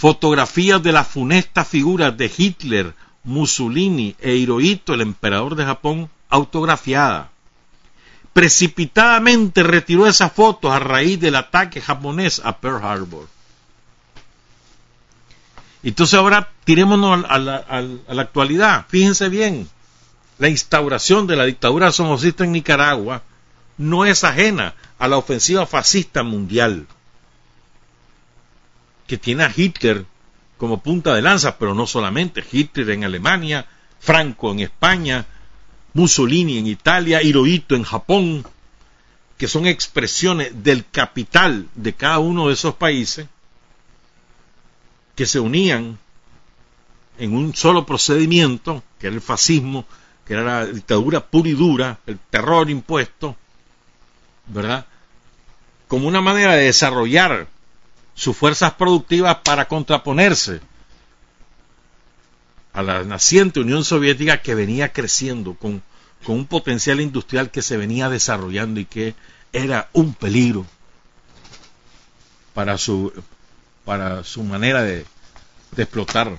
fotografías de las funestas figuras de Hitler, Mussolini e Hirohito, el emperador de Japón, autografiada. Precipitadamente retiró esas fotos a raíz del ataque japonés a Pearl Harbor. Entonces ahora tirémonos a la, a la actualidad. Fíjense bien, la instauración de la dictadura somocista en Nicaragua no es ajena a la ofensiva fascista mundial que tiene a Hitler como punta de lanza, pero no solamente Hitler en Alemania, Franco en España, Mussolini en Italia, Hirohito en Japón, que son expresiones del capital de cada uno de esos países que se unían en un solo procedimiento, que era el fascismo, que era la dictadura pura y dura, el terror impuesto, ¿verdad? Como una manera de desarrollar sus fuerzas productivas para contraponerse a la naciente Unión Soviética que venía creciendo con, un potencial industrial que se venía desarrollando y que era un peligro para su, para su manera de, de explotar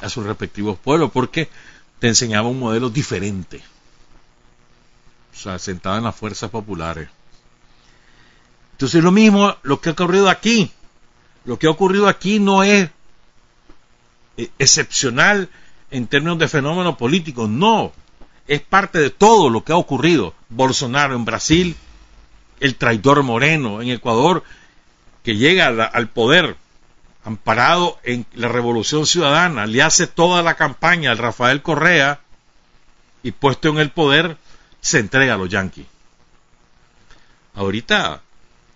a sus respectivos pueblos, porque te enseñaba un modelo diferente, o sea, sentado en las fuerzas populares. Entonces lo mismo lo que ha ocurrido aquí. Lo que ha ocurrido aquí no es eh, excepcional en términos de fenómeno político, no. Es parte de todo lo que ha ocurrido. Bolsonaro en Brasil, el traidor Moreno en Ecuador, que llega al poder amparado en la revolución ciudadana, le hace toda la campaña al Rafael Correa y puesto en el poder, se entrega a los yanquis. Ahorita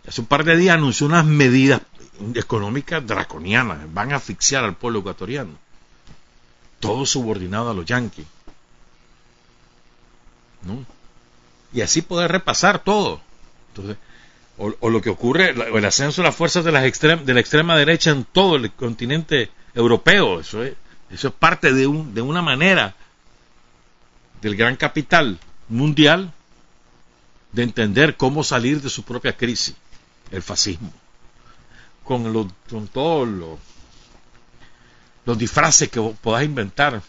hace un par de días anunció unas medidas económicas draconianas, van a asfixiar al pueblo ecuatoriano. Todo subordinado a los yanquis. ¿No? Y así poder repasar todo. Entonces, o, lo que ocurre, el ascenso de las fuerzas de, las de la extrema derecha en todo el continente europeo, eso es, eso es parte de, un, de una manera del gran capital mundial de entender cómo salir de su propia crisis el fascismo, con, con todos los, disfraces que podáis inventar,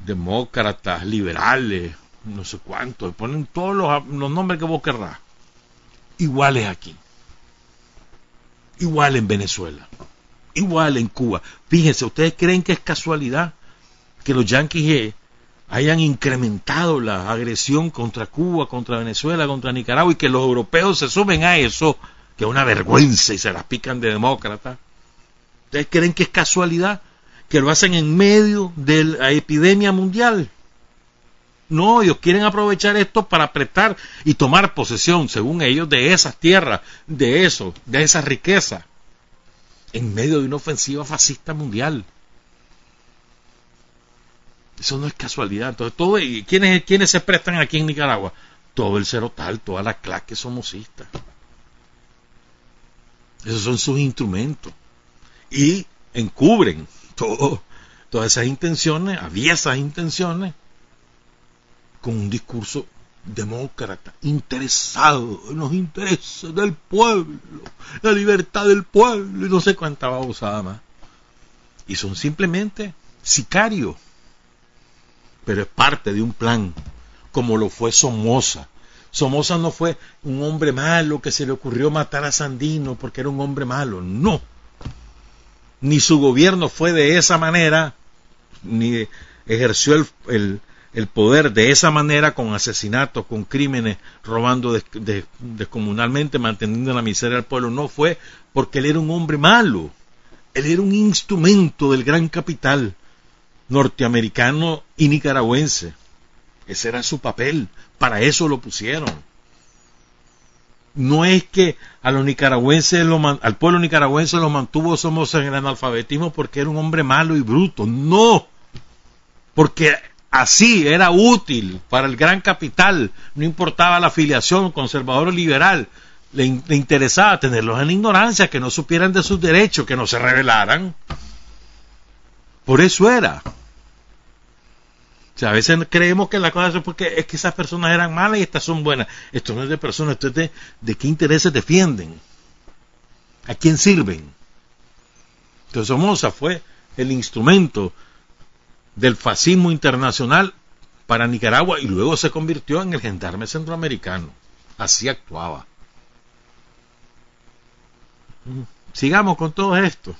demócratas, liberales, no sé cuánto, ponen todos los, los nombres que vos querrás, iguales aquí, igual en Venezuela, igual en Cuba. Fíjense, ¿ustedes creen que es casualidad que los yanquis hayan incrementado la agresión contra Cuba, contra Venezuela, contra Nicaragua y que los europeos se sumen a eso, que es una vergüenza y se las pican de demócrata. ¿Ustedes creen que es casualidad que lo hacen en medio de la epidemia mundial? No, ellos quieren aprovechar esto para apretar y tomar posesión, según ellos, de esas tierras, de eso, de esa riqueza, en medio de una ofensiva fascista mundial. Eso no es casualidad. Entonces, todo, ¿quiénes, ¿quiénes se prestan aquí en Nicaragua? Todo el cerotal, toda la claque somocista. Esos son sus instrumentos. Y encubren todas esas intenciones, había esas intenciones, con un discurso demócrata, interesado en los intereses del pueblo, la libertad del pueblo, y no sé cuánta usada más. Y son simplemente sicarios pero es parte de un plan, como lo fue Somoza. Somoza no fue un hombre malo que se le ocurrió matar a Sandino porque era un hombre malo, no. Ni su gobierno fue de esa manera, ni ejerció el, poder de esa manera con asesinatos, con crímenes, robando descomunalmente, manteniendo la miseria al pueblo. No fue porque él era un hombre malo. Él era un instrumento del gran capital norteamericano y nicaragüense. Ese era su papel, para eso lo pusieron. No es que a los nicaragüenses, al pueblo nicaragüense lo mantuvo somos en el analfabetismo porque era un hombre malo y bruto, no, porque así era útil para el gran capital, no importaba la afiliación conservador o liberal, le, le interesaba tenerlos en ignorancia, que no supieran de sus derechos, que no se rebelaran. Por eso era. O sea, a veces creemos que la cosa es porque es que esas personas eran malas y estas son buenas. Esto no es de personas, esto es de, de qué intereses defienden. ¿A quién sirven? Entonces Somoza fue el instrumento del fascismo internacional para Nicaragua y luego se convirtió en el gendarme centroamericano. Así actuaba. Sigamos con todo esto.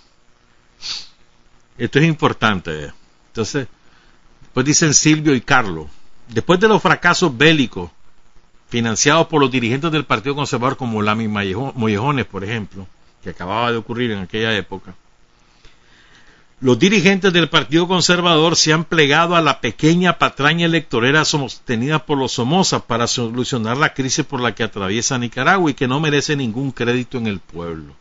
Esto es importante. Entonces, pues dicen Silvio y Carlos, después de los fracasos bélicos financiados por los dirigentes del Partido Conservador como Lamy Mollejones, por ejemplo, que acababa de ocurrir en aquella época, los dirigentes del Partido Conservador se han plegado a la pequeña patraña electorera sostenida por los Somoza para solucionar la crisis por la que atraviesa Nicaragua y que no merece ningún crédito en el pueblo.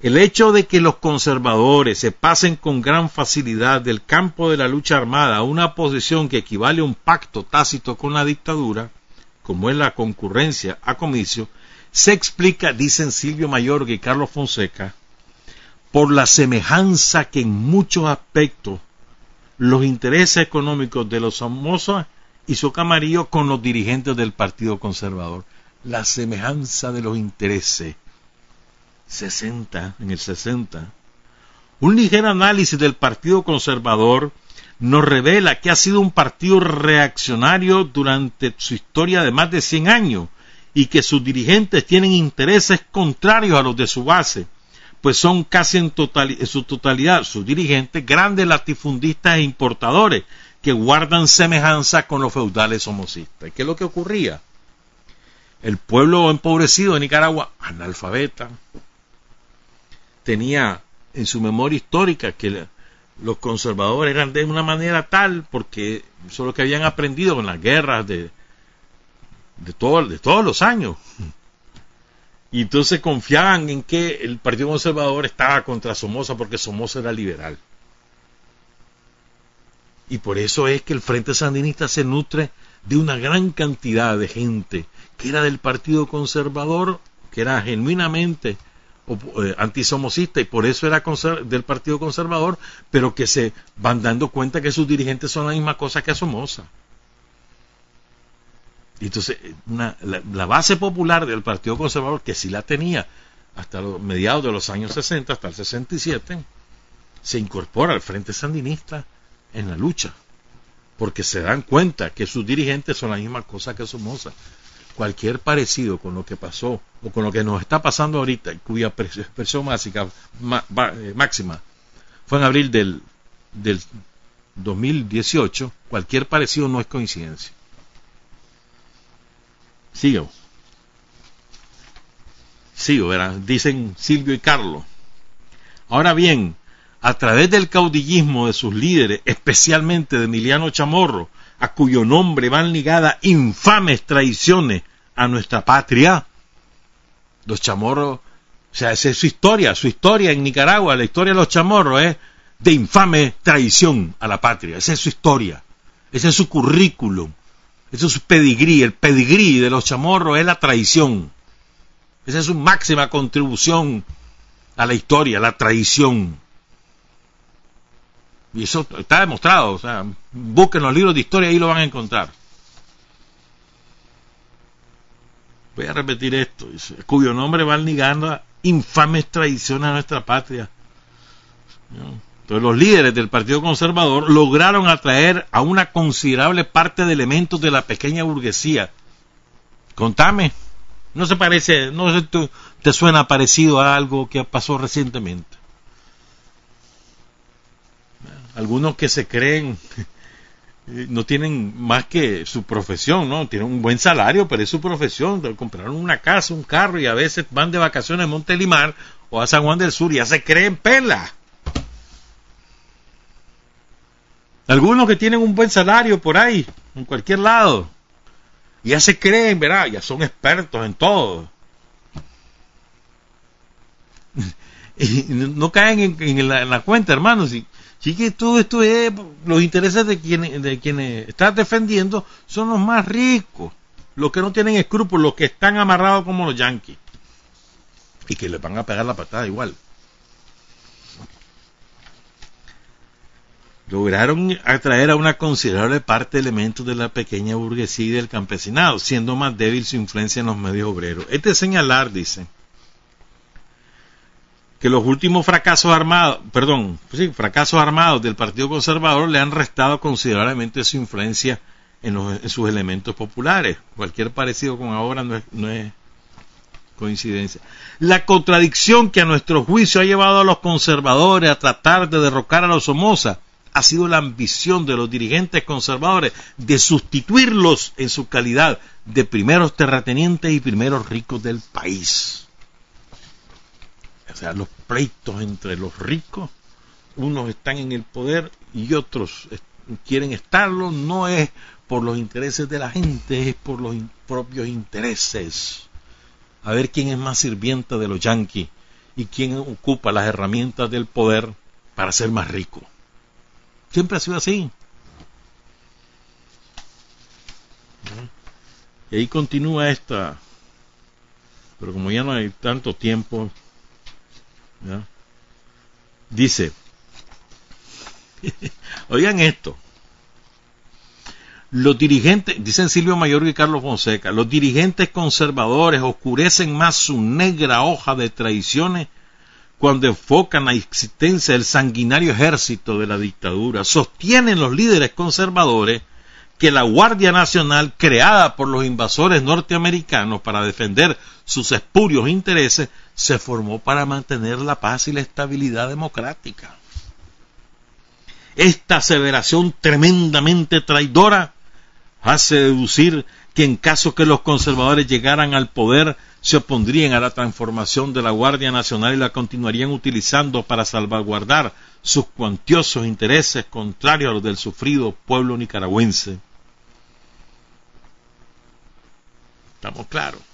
El hecho de que los conservadores se pasen con gran facilidad del campo de la lucha armada a una posición que equivale a un pacto tácito con la dictadura, como es la concurrencia a comicio, se explica, dicen Silvio Mayorga y Carlos Fonseca, por la semejanza que en muchos aspectos los intereses económicos de los Somoza y su camarillo con los dirigentes del Partido Conservador. La semejanza de los intereses 60, en el 60, un ligero análisis del Partido Conservador nos revela que ha sido un partido reaccionario durante su historia de más de 100 años y que sus dirigentes tienen intereses contrarios a los de su base, pues son casi en, en su totalidad sus dirigentes grandes latifundistas e importadores que guardan semejanza con los feudales homocistas. ¿Qué es lo que ocurría? El pueblo empobrecido de Nicaragua, analfabeta, tenía en su memoria histórica que los conservadores eran de una manera tal, porque eso es lo que habían aprendido en las guerras de, de, de todos los años. [laughs] Y entonces confiaban en que el Partido Conservador estaba contra Somoza porque Somoza era liberal. Y por eso es que el Frente Sandinista se nutre de una gran cantidad de gente que era del Partido Conservador, que era genuinamente eh, antisomocista y por eso era del Partido Conservador, pero que se van dando cuenta que sus dirigentes son la misma cosa que Somoza. Y entonces, la, base popular del Partido Conservador, que sí la tenía hasta los mediados de los años 60, hasta el 67, se incorpora al Frente Sandinista en la lucha, porque se dan cuenta que sus dirigentes son la misma cosa que Somoza cualquier parecido con lo que pasó o con lo que nos está pasando ahorita, cuya expresión máxima, eh, máxima fue en abril del, del 2018, cualquier parecido no es coincidencia. Sigo. Sigo, ¿verdad? Dicen Silvio y Carlos. Ahora bien, a través del caudillismo de sus líderes, especialmente de Emiliano Chamorro, a cuyo nombre van ligadas infames traiciones a nuestra patria, los chamorros, o sea, esa es su historia, su historia en Nicaragua, la historia de los chamorros es de infame traición a la patria, esa es su historia, ese es su currículum, ese es su pedigrí, el pedigrí de los chamorros es la traición, esa es su máxima contribución a la historia, la traición. Y eso está demostrado, o sea, busquen los libros de historia y ahí lo van a encontrar. Voy a repetir esto, cuyo nombre va ligando infames traiciones a nuestra patria. Entonces los líderes del Partido Conservador lograron atraer a una considerable parte de elementos de la pequeña burguesía. Contame, no se parece, no te suena parecido a algo que pasó recientemente algunos que se creen [laughs] no tienen más que su profesión, ¿no? Tienen un buen salario, pero es su profesión. Compraron una casa, un carro y a veces van de vacaciones a Montelimar o a San Juan del Sur y ya se creen pela. Algunos que tienen un buen salario por ahí, en cualquier lado, ya se creen, ¿verdad? Ya son expertos en todo. [laughs] y no caen en, la, en la, cuenta, hermanos. Y, Que todo esto es, los intereses de quienes, de quienes estás defendiendo son los más ricos, los que no tienen escrúpulos, los que están amarrados como los yanquis y que les van a pegar la patada igual. Lograron atraer a una considerable parte de elementos de la pequeña burguesía y del campesinado, siendo más débil su influencia en los medios obreros. Este señalar, dice, que los últimos fracasos armados, perdón, sí, fracasos armados del Partido Conservador le han restado considerablemente su influencia en, sus elementos populares. Cualquier parecido con ahora no es, no es coincidencia. La contradicción que a nuestro juicio ha llevado a los conservadores a tratar de derrocar a los Somoza ha sido la ambición de los dirigentes conservadores de sustituirlos en su calidad de primeros terratenientes y primeros ricos del país o sea, los pleitos entre los ricos, unos están en el poder y otros quieren estarlo, no es por los intereses de la gente, es por los propios intereses. A ver quién es más sirvienta de los yanquis y quién ocupa las herramientas del poder para ser más rico. Siempre ha sido así. Y ahí continúa esta, pero como ya no hay tanto tiempo, Dice, [laughs] oigan esto, los dirigentes, dicen Silvio Mayor y Carlos Fonseca, los dirigentes conservadores oscurecen más su negra hoja de traiciones cuando enfocan la existencia del sanguinario ejército de la dictadura. Sostienen los líderes conservadores que la Guardia Nacional, creada por los invasores norteamericanos para defender sus espurios intereses, se formó para mantener la paz y la estabilidad democrática. Esta aseveración tremendamente traidora hace deducir que en caso que los conservadores llegaran al poder, se opondrían a la transformación de la Guardia Nacional y la continuarían utilizando para salvaguardar sus cuantiosos intereses contrarios a los del sufrido pueblo nicaragüense. Estamos claros.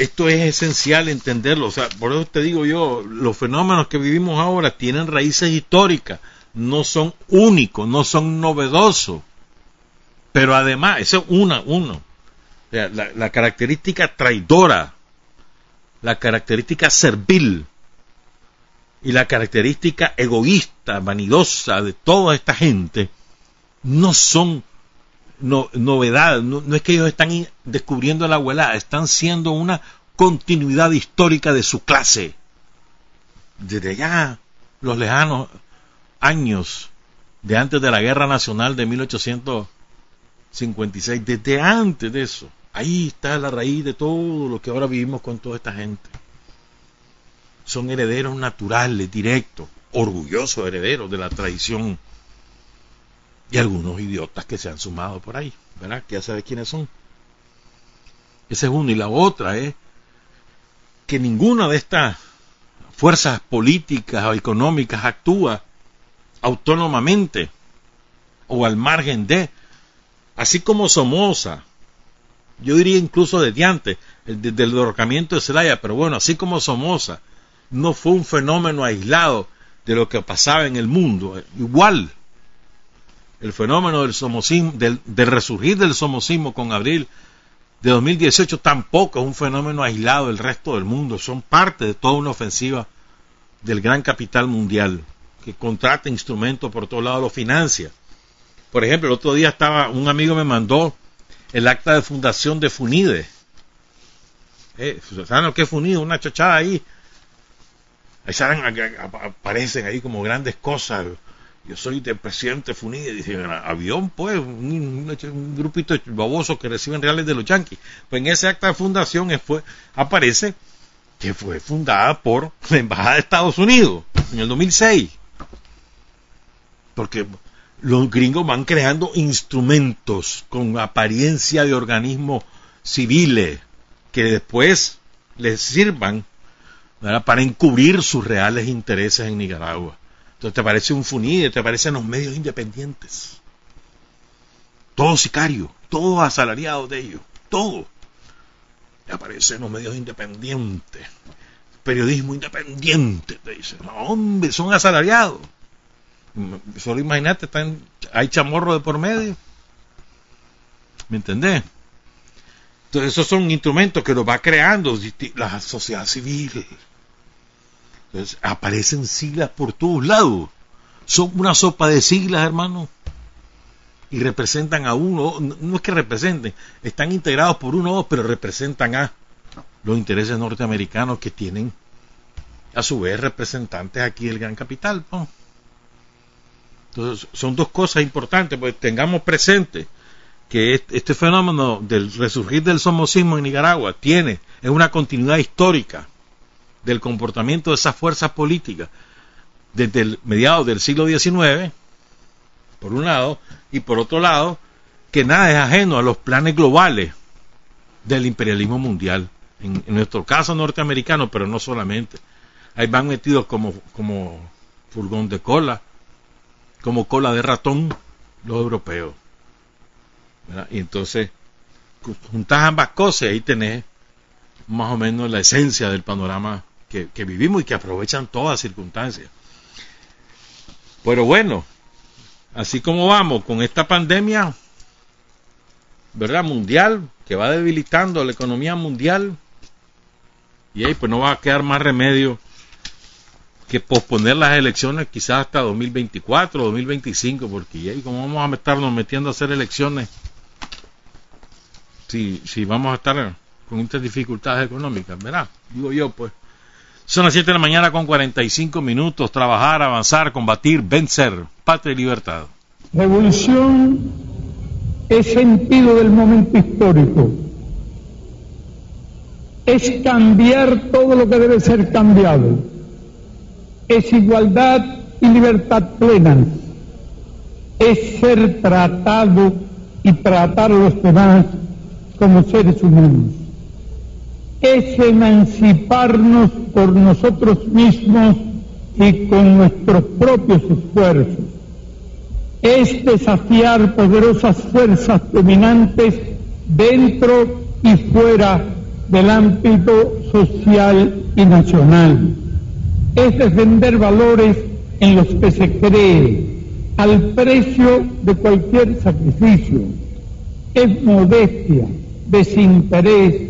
Esto es esencial entenderlo. O sea, por eso te digo yo, los fenómenos que vivimos ahora tienen raíces históricas, no son únicos, no son novedosos. Pero además, eso es una, uno. La, la característica traidora, la característica servil y la característica egoísta, vanidosa de toda esta gente no son no, novedad, no, es que ellos están descubriendo la abuela, están siendo una continuidad histórica de su clase. Desde ya, los lejanos años de antes de la Guerra Nacional de 1856, desde antes de eso, ahí está la raíz de todo lo que ahora vivimos con toda esta gente. Son herederos naturales, directos, orgullosos herederos de la tradición y algunos idiotas que se han sumado por ahí, ¿verdad? Que ya sabes quiénes son. Ese es uno. Y la otra es que ninguna de estas fuerzas políticas o económicas actúa autónomamente o al margen de, así como Somoza, yo diría incluso desde antes, desde el derrocamiento de Zelaya, pero bueno, así como Somoza no fue un fenómeno aislado de lo que pasaba en el mundo, igual el fenómeno del del, del resurgir del somocismo con abril de 2018 tampoco es un fenómeno aislado del resto del mundo, son parte de toda una ofensiva del gran capital mundial que contrata instrumentos por todos lados, lo financia. Por ejemplo, el otro día estaba, un amigo me mandó el acta de fundación de Funide. Eh, ¿Saben lo que es Funide? Una chachada ahí. Ahí salen, aparecen ahí como grandes cosas yo soy de presidente Funide, dice, avión, pues, un, grupito de que reciben reales de los yanquis. Pues en ese acta de fundación fue, aparece que fue fundada por la Embajada de Estados Unidos en el 2006. Porque los gringos van creando instrumentos con apariencia de organismos civiles que después les sirvan para encubrir sus reales intereses en Nicaragua. Entonces te parece un funide, te parecen los medios independientes. Todo sicario, todo asalariado de ellos, todo. Te aparecen los medios independientes. Periodismo independiente, te dicen. No, hombre, son asalariados. Solo imagínate, están, hay chamorro de por medio. ¿Me entendés? Entonces esos son instrumentos que los va creando la sociedad civil entonces, aparecen siglas por todos lados. Son una sopa de siglas, hermano. Y representan a uno, no es que representen, están integrados por uno, pero representan a los intereses norteamericanos que tienen a su vez representantes aquí del gran capital. Entonces, son dos cosas importantes, pues tengamos presente que este fenómeno del resurgir del somocismo en Nicaragua tiene, es una continuidad histórica del comportamiento de esas fuerzas políticas desde el mediados del siglo XIX, por un lado, y por otro lado, que nada es ajeno a los planes globales del imperialismo mundial, en, nuestro caso norteamericano, pero no solamente. Ahí van metidos como, como furgón de cola, como cola de ratón, los europeos. Y entonces, juntas ambas cosas y ahí tenés más o menos la esencia del panorama que, vivimos y que aprovechan todas circunstancias. Pero bueno, así como vamos con esta pandemia, ¿verdad? Mundial, que va debilitando la economía mundial, y ahí pues no va a quedar más remedio que posponer las elecciones quizás hasta 2024 o 2025, porque ahí como vamos a estarnos metiendo a hacer elecciones, si, si vamos a estar con estas dificultades económicas, ¿verdad? Digo yo, pues. Son las 7 de la mañana con 45 minutos. Trabajar, avanzar, combatir, vencer. Patria y libertad. Revolución es sentido del momento histórico. Es cambiar todo lo que debe ser cambiado. Es igualdad y libertad plena. Es ser tratado y tratar a los demás como seres humanos es emanciparnos por nosotros mismos y con nuestros propios esfuerzos. Es desafiar poderosas fuerzas dominantes dentro y fuera del ámbito social y nacional. Es defender valores en los que se cree al precio de cualquier sacrificio. Es modestia, desinterés,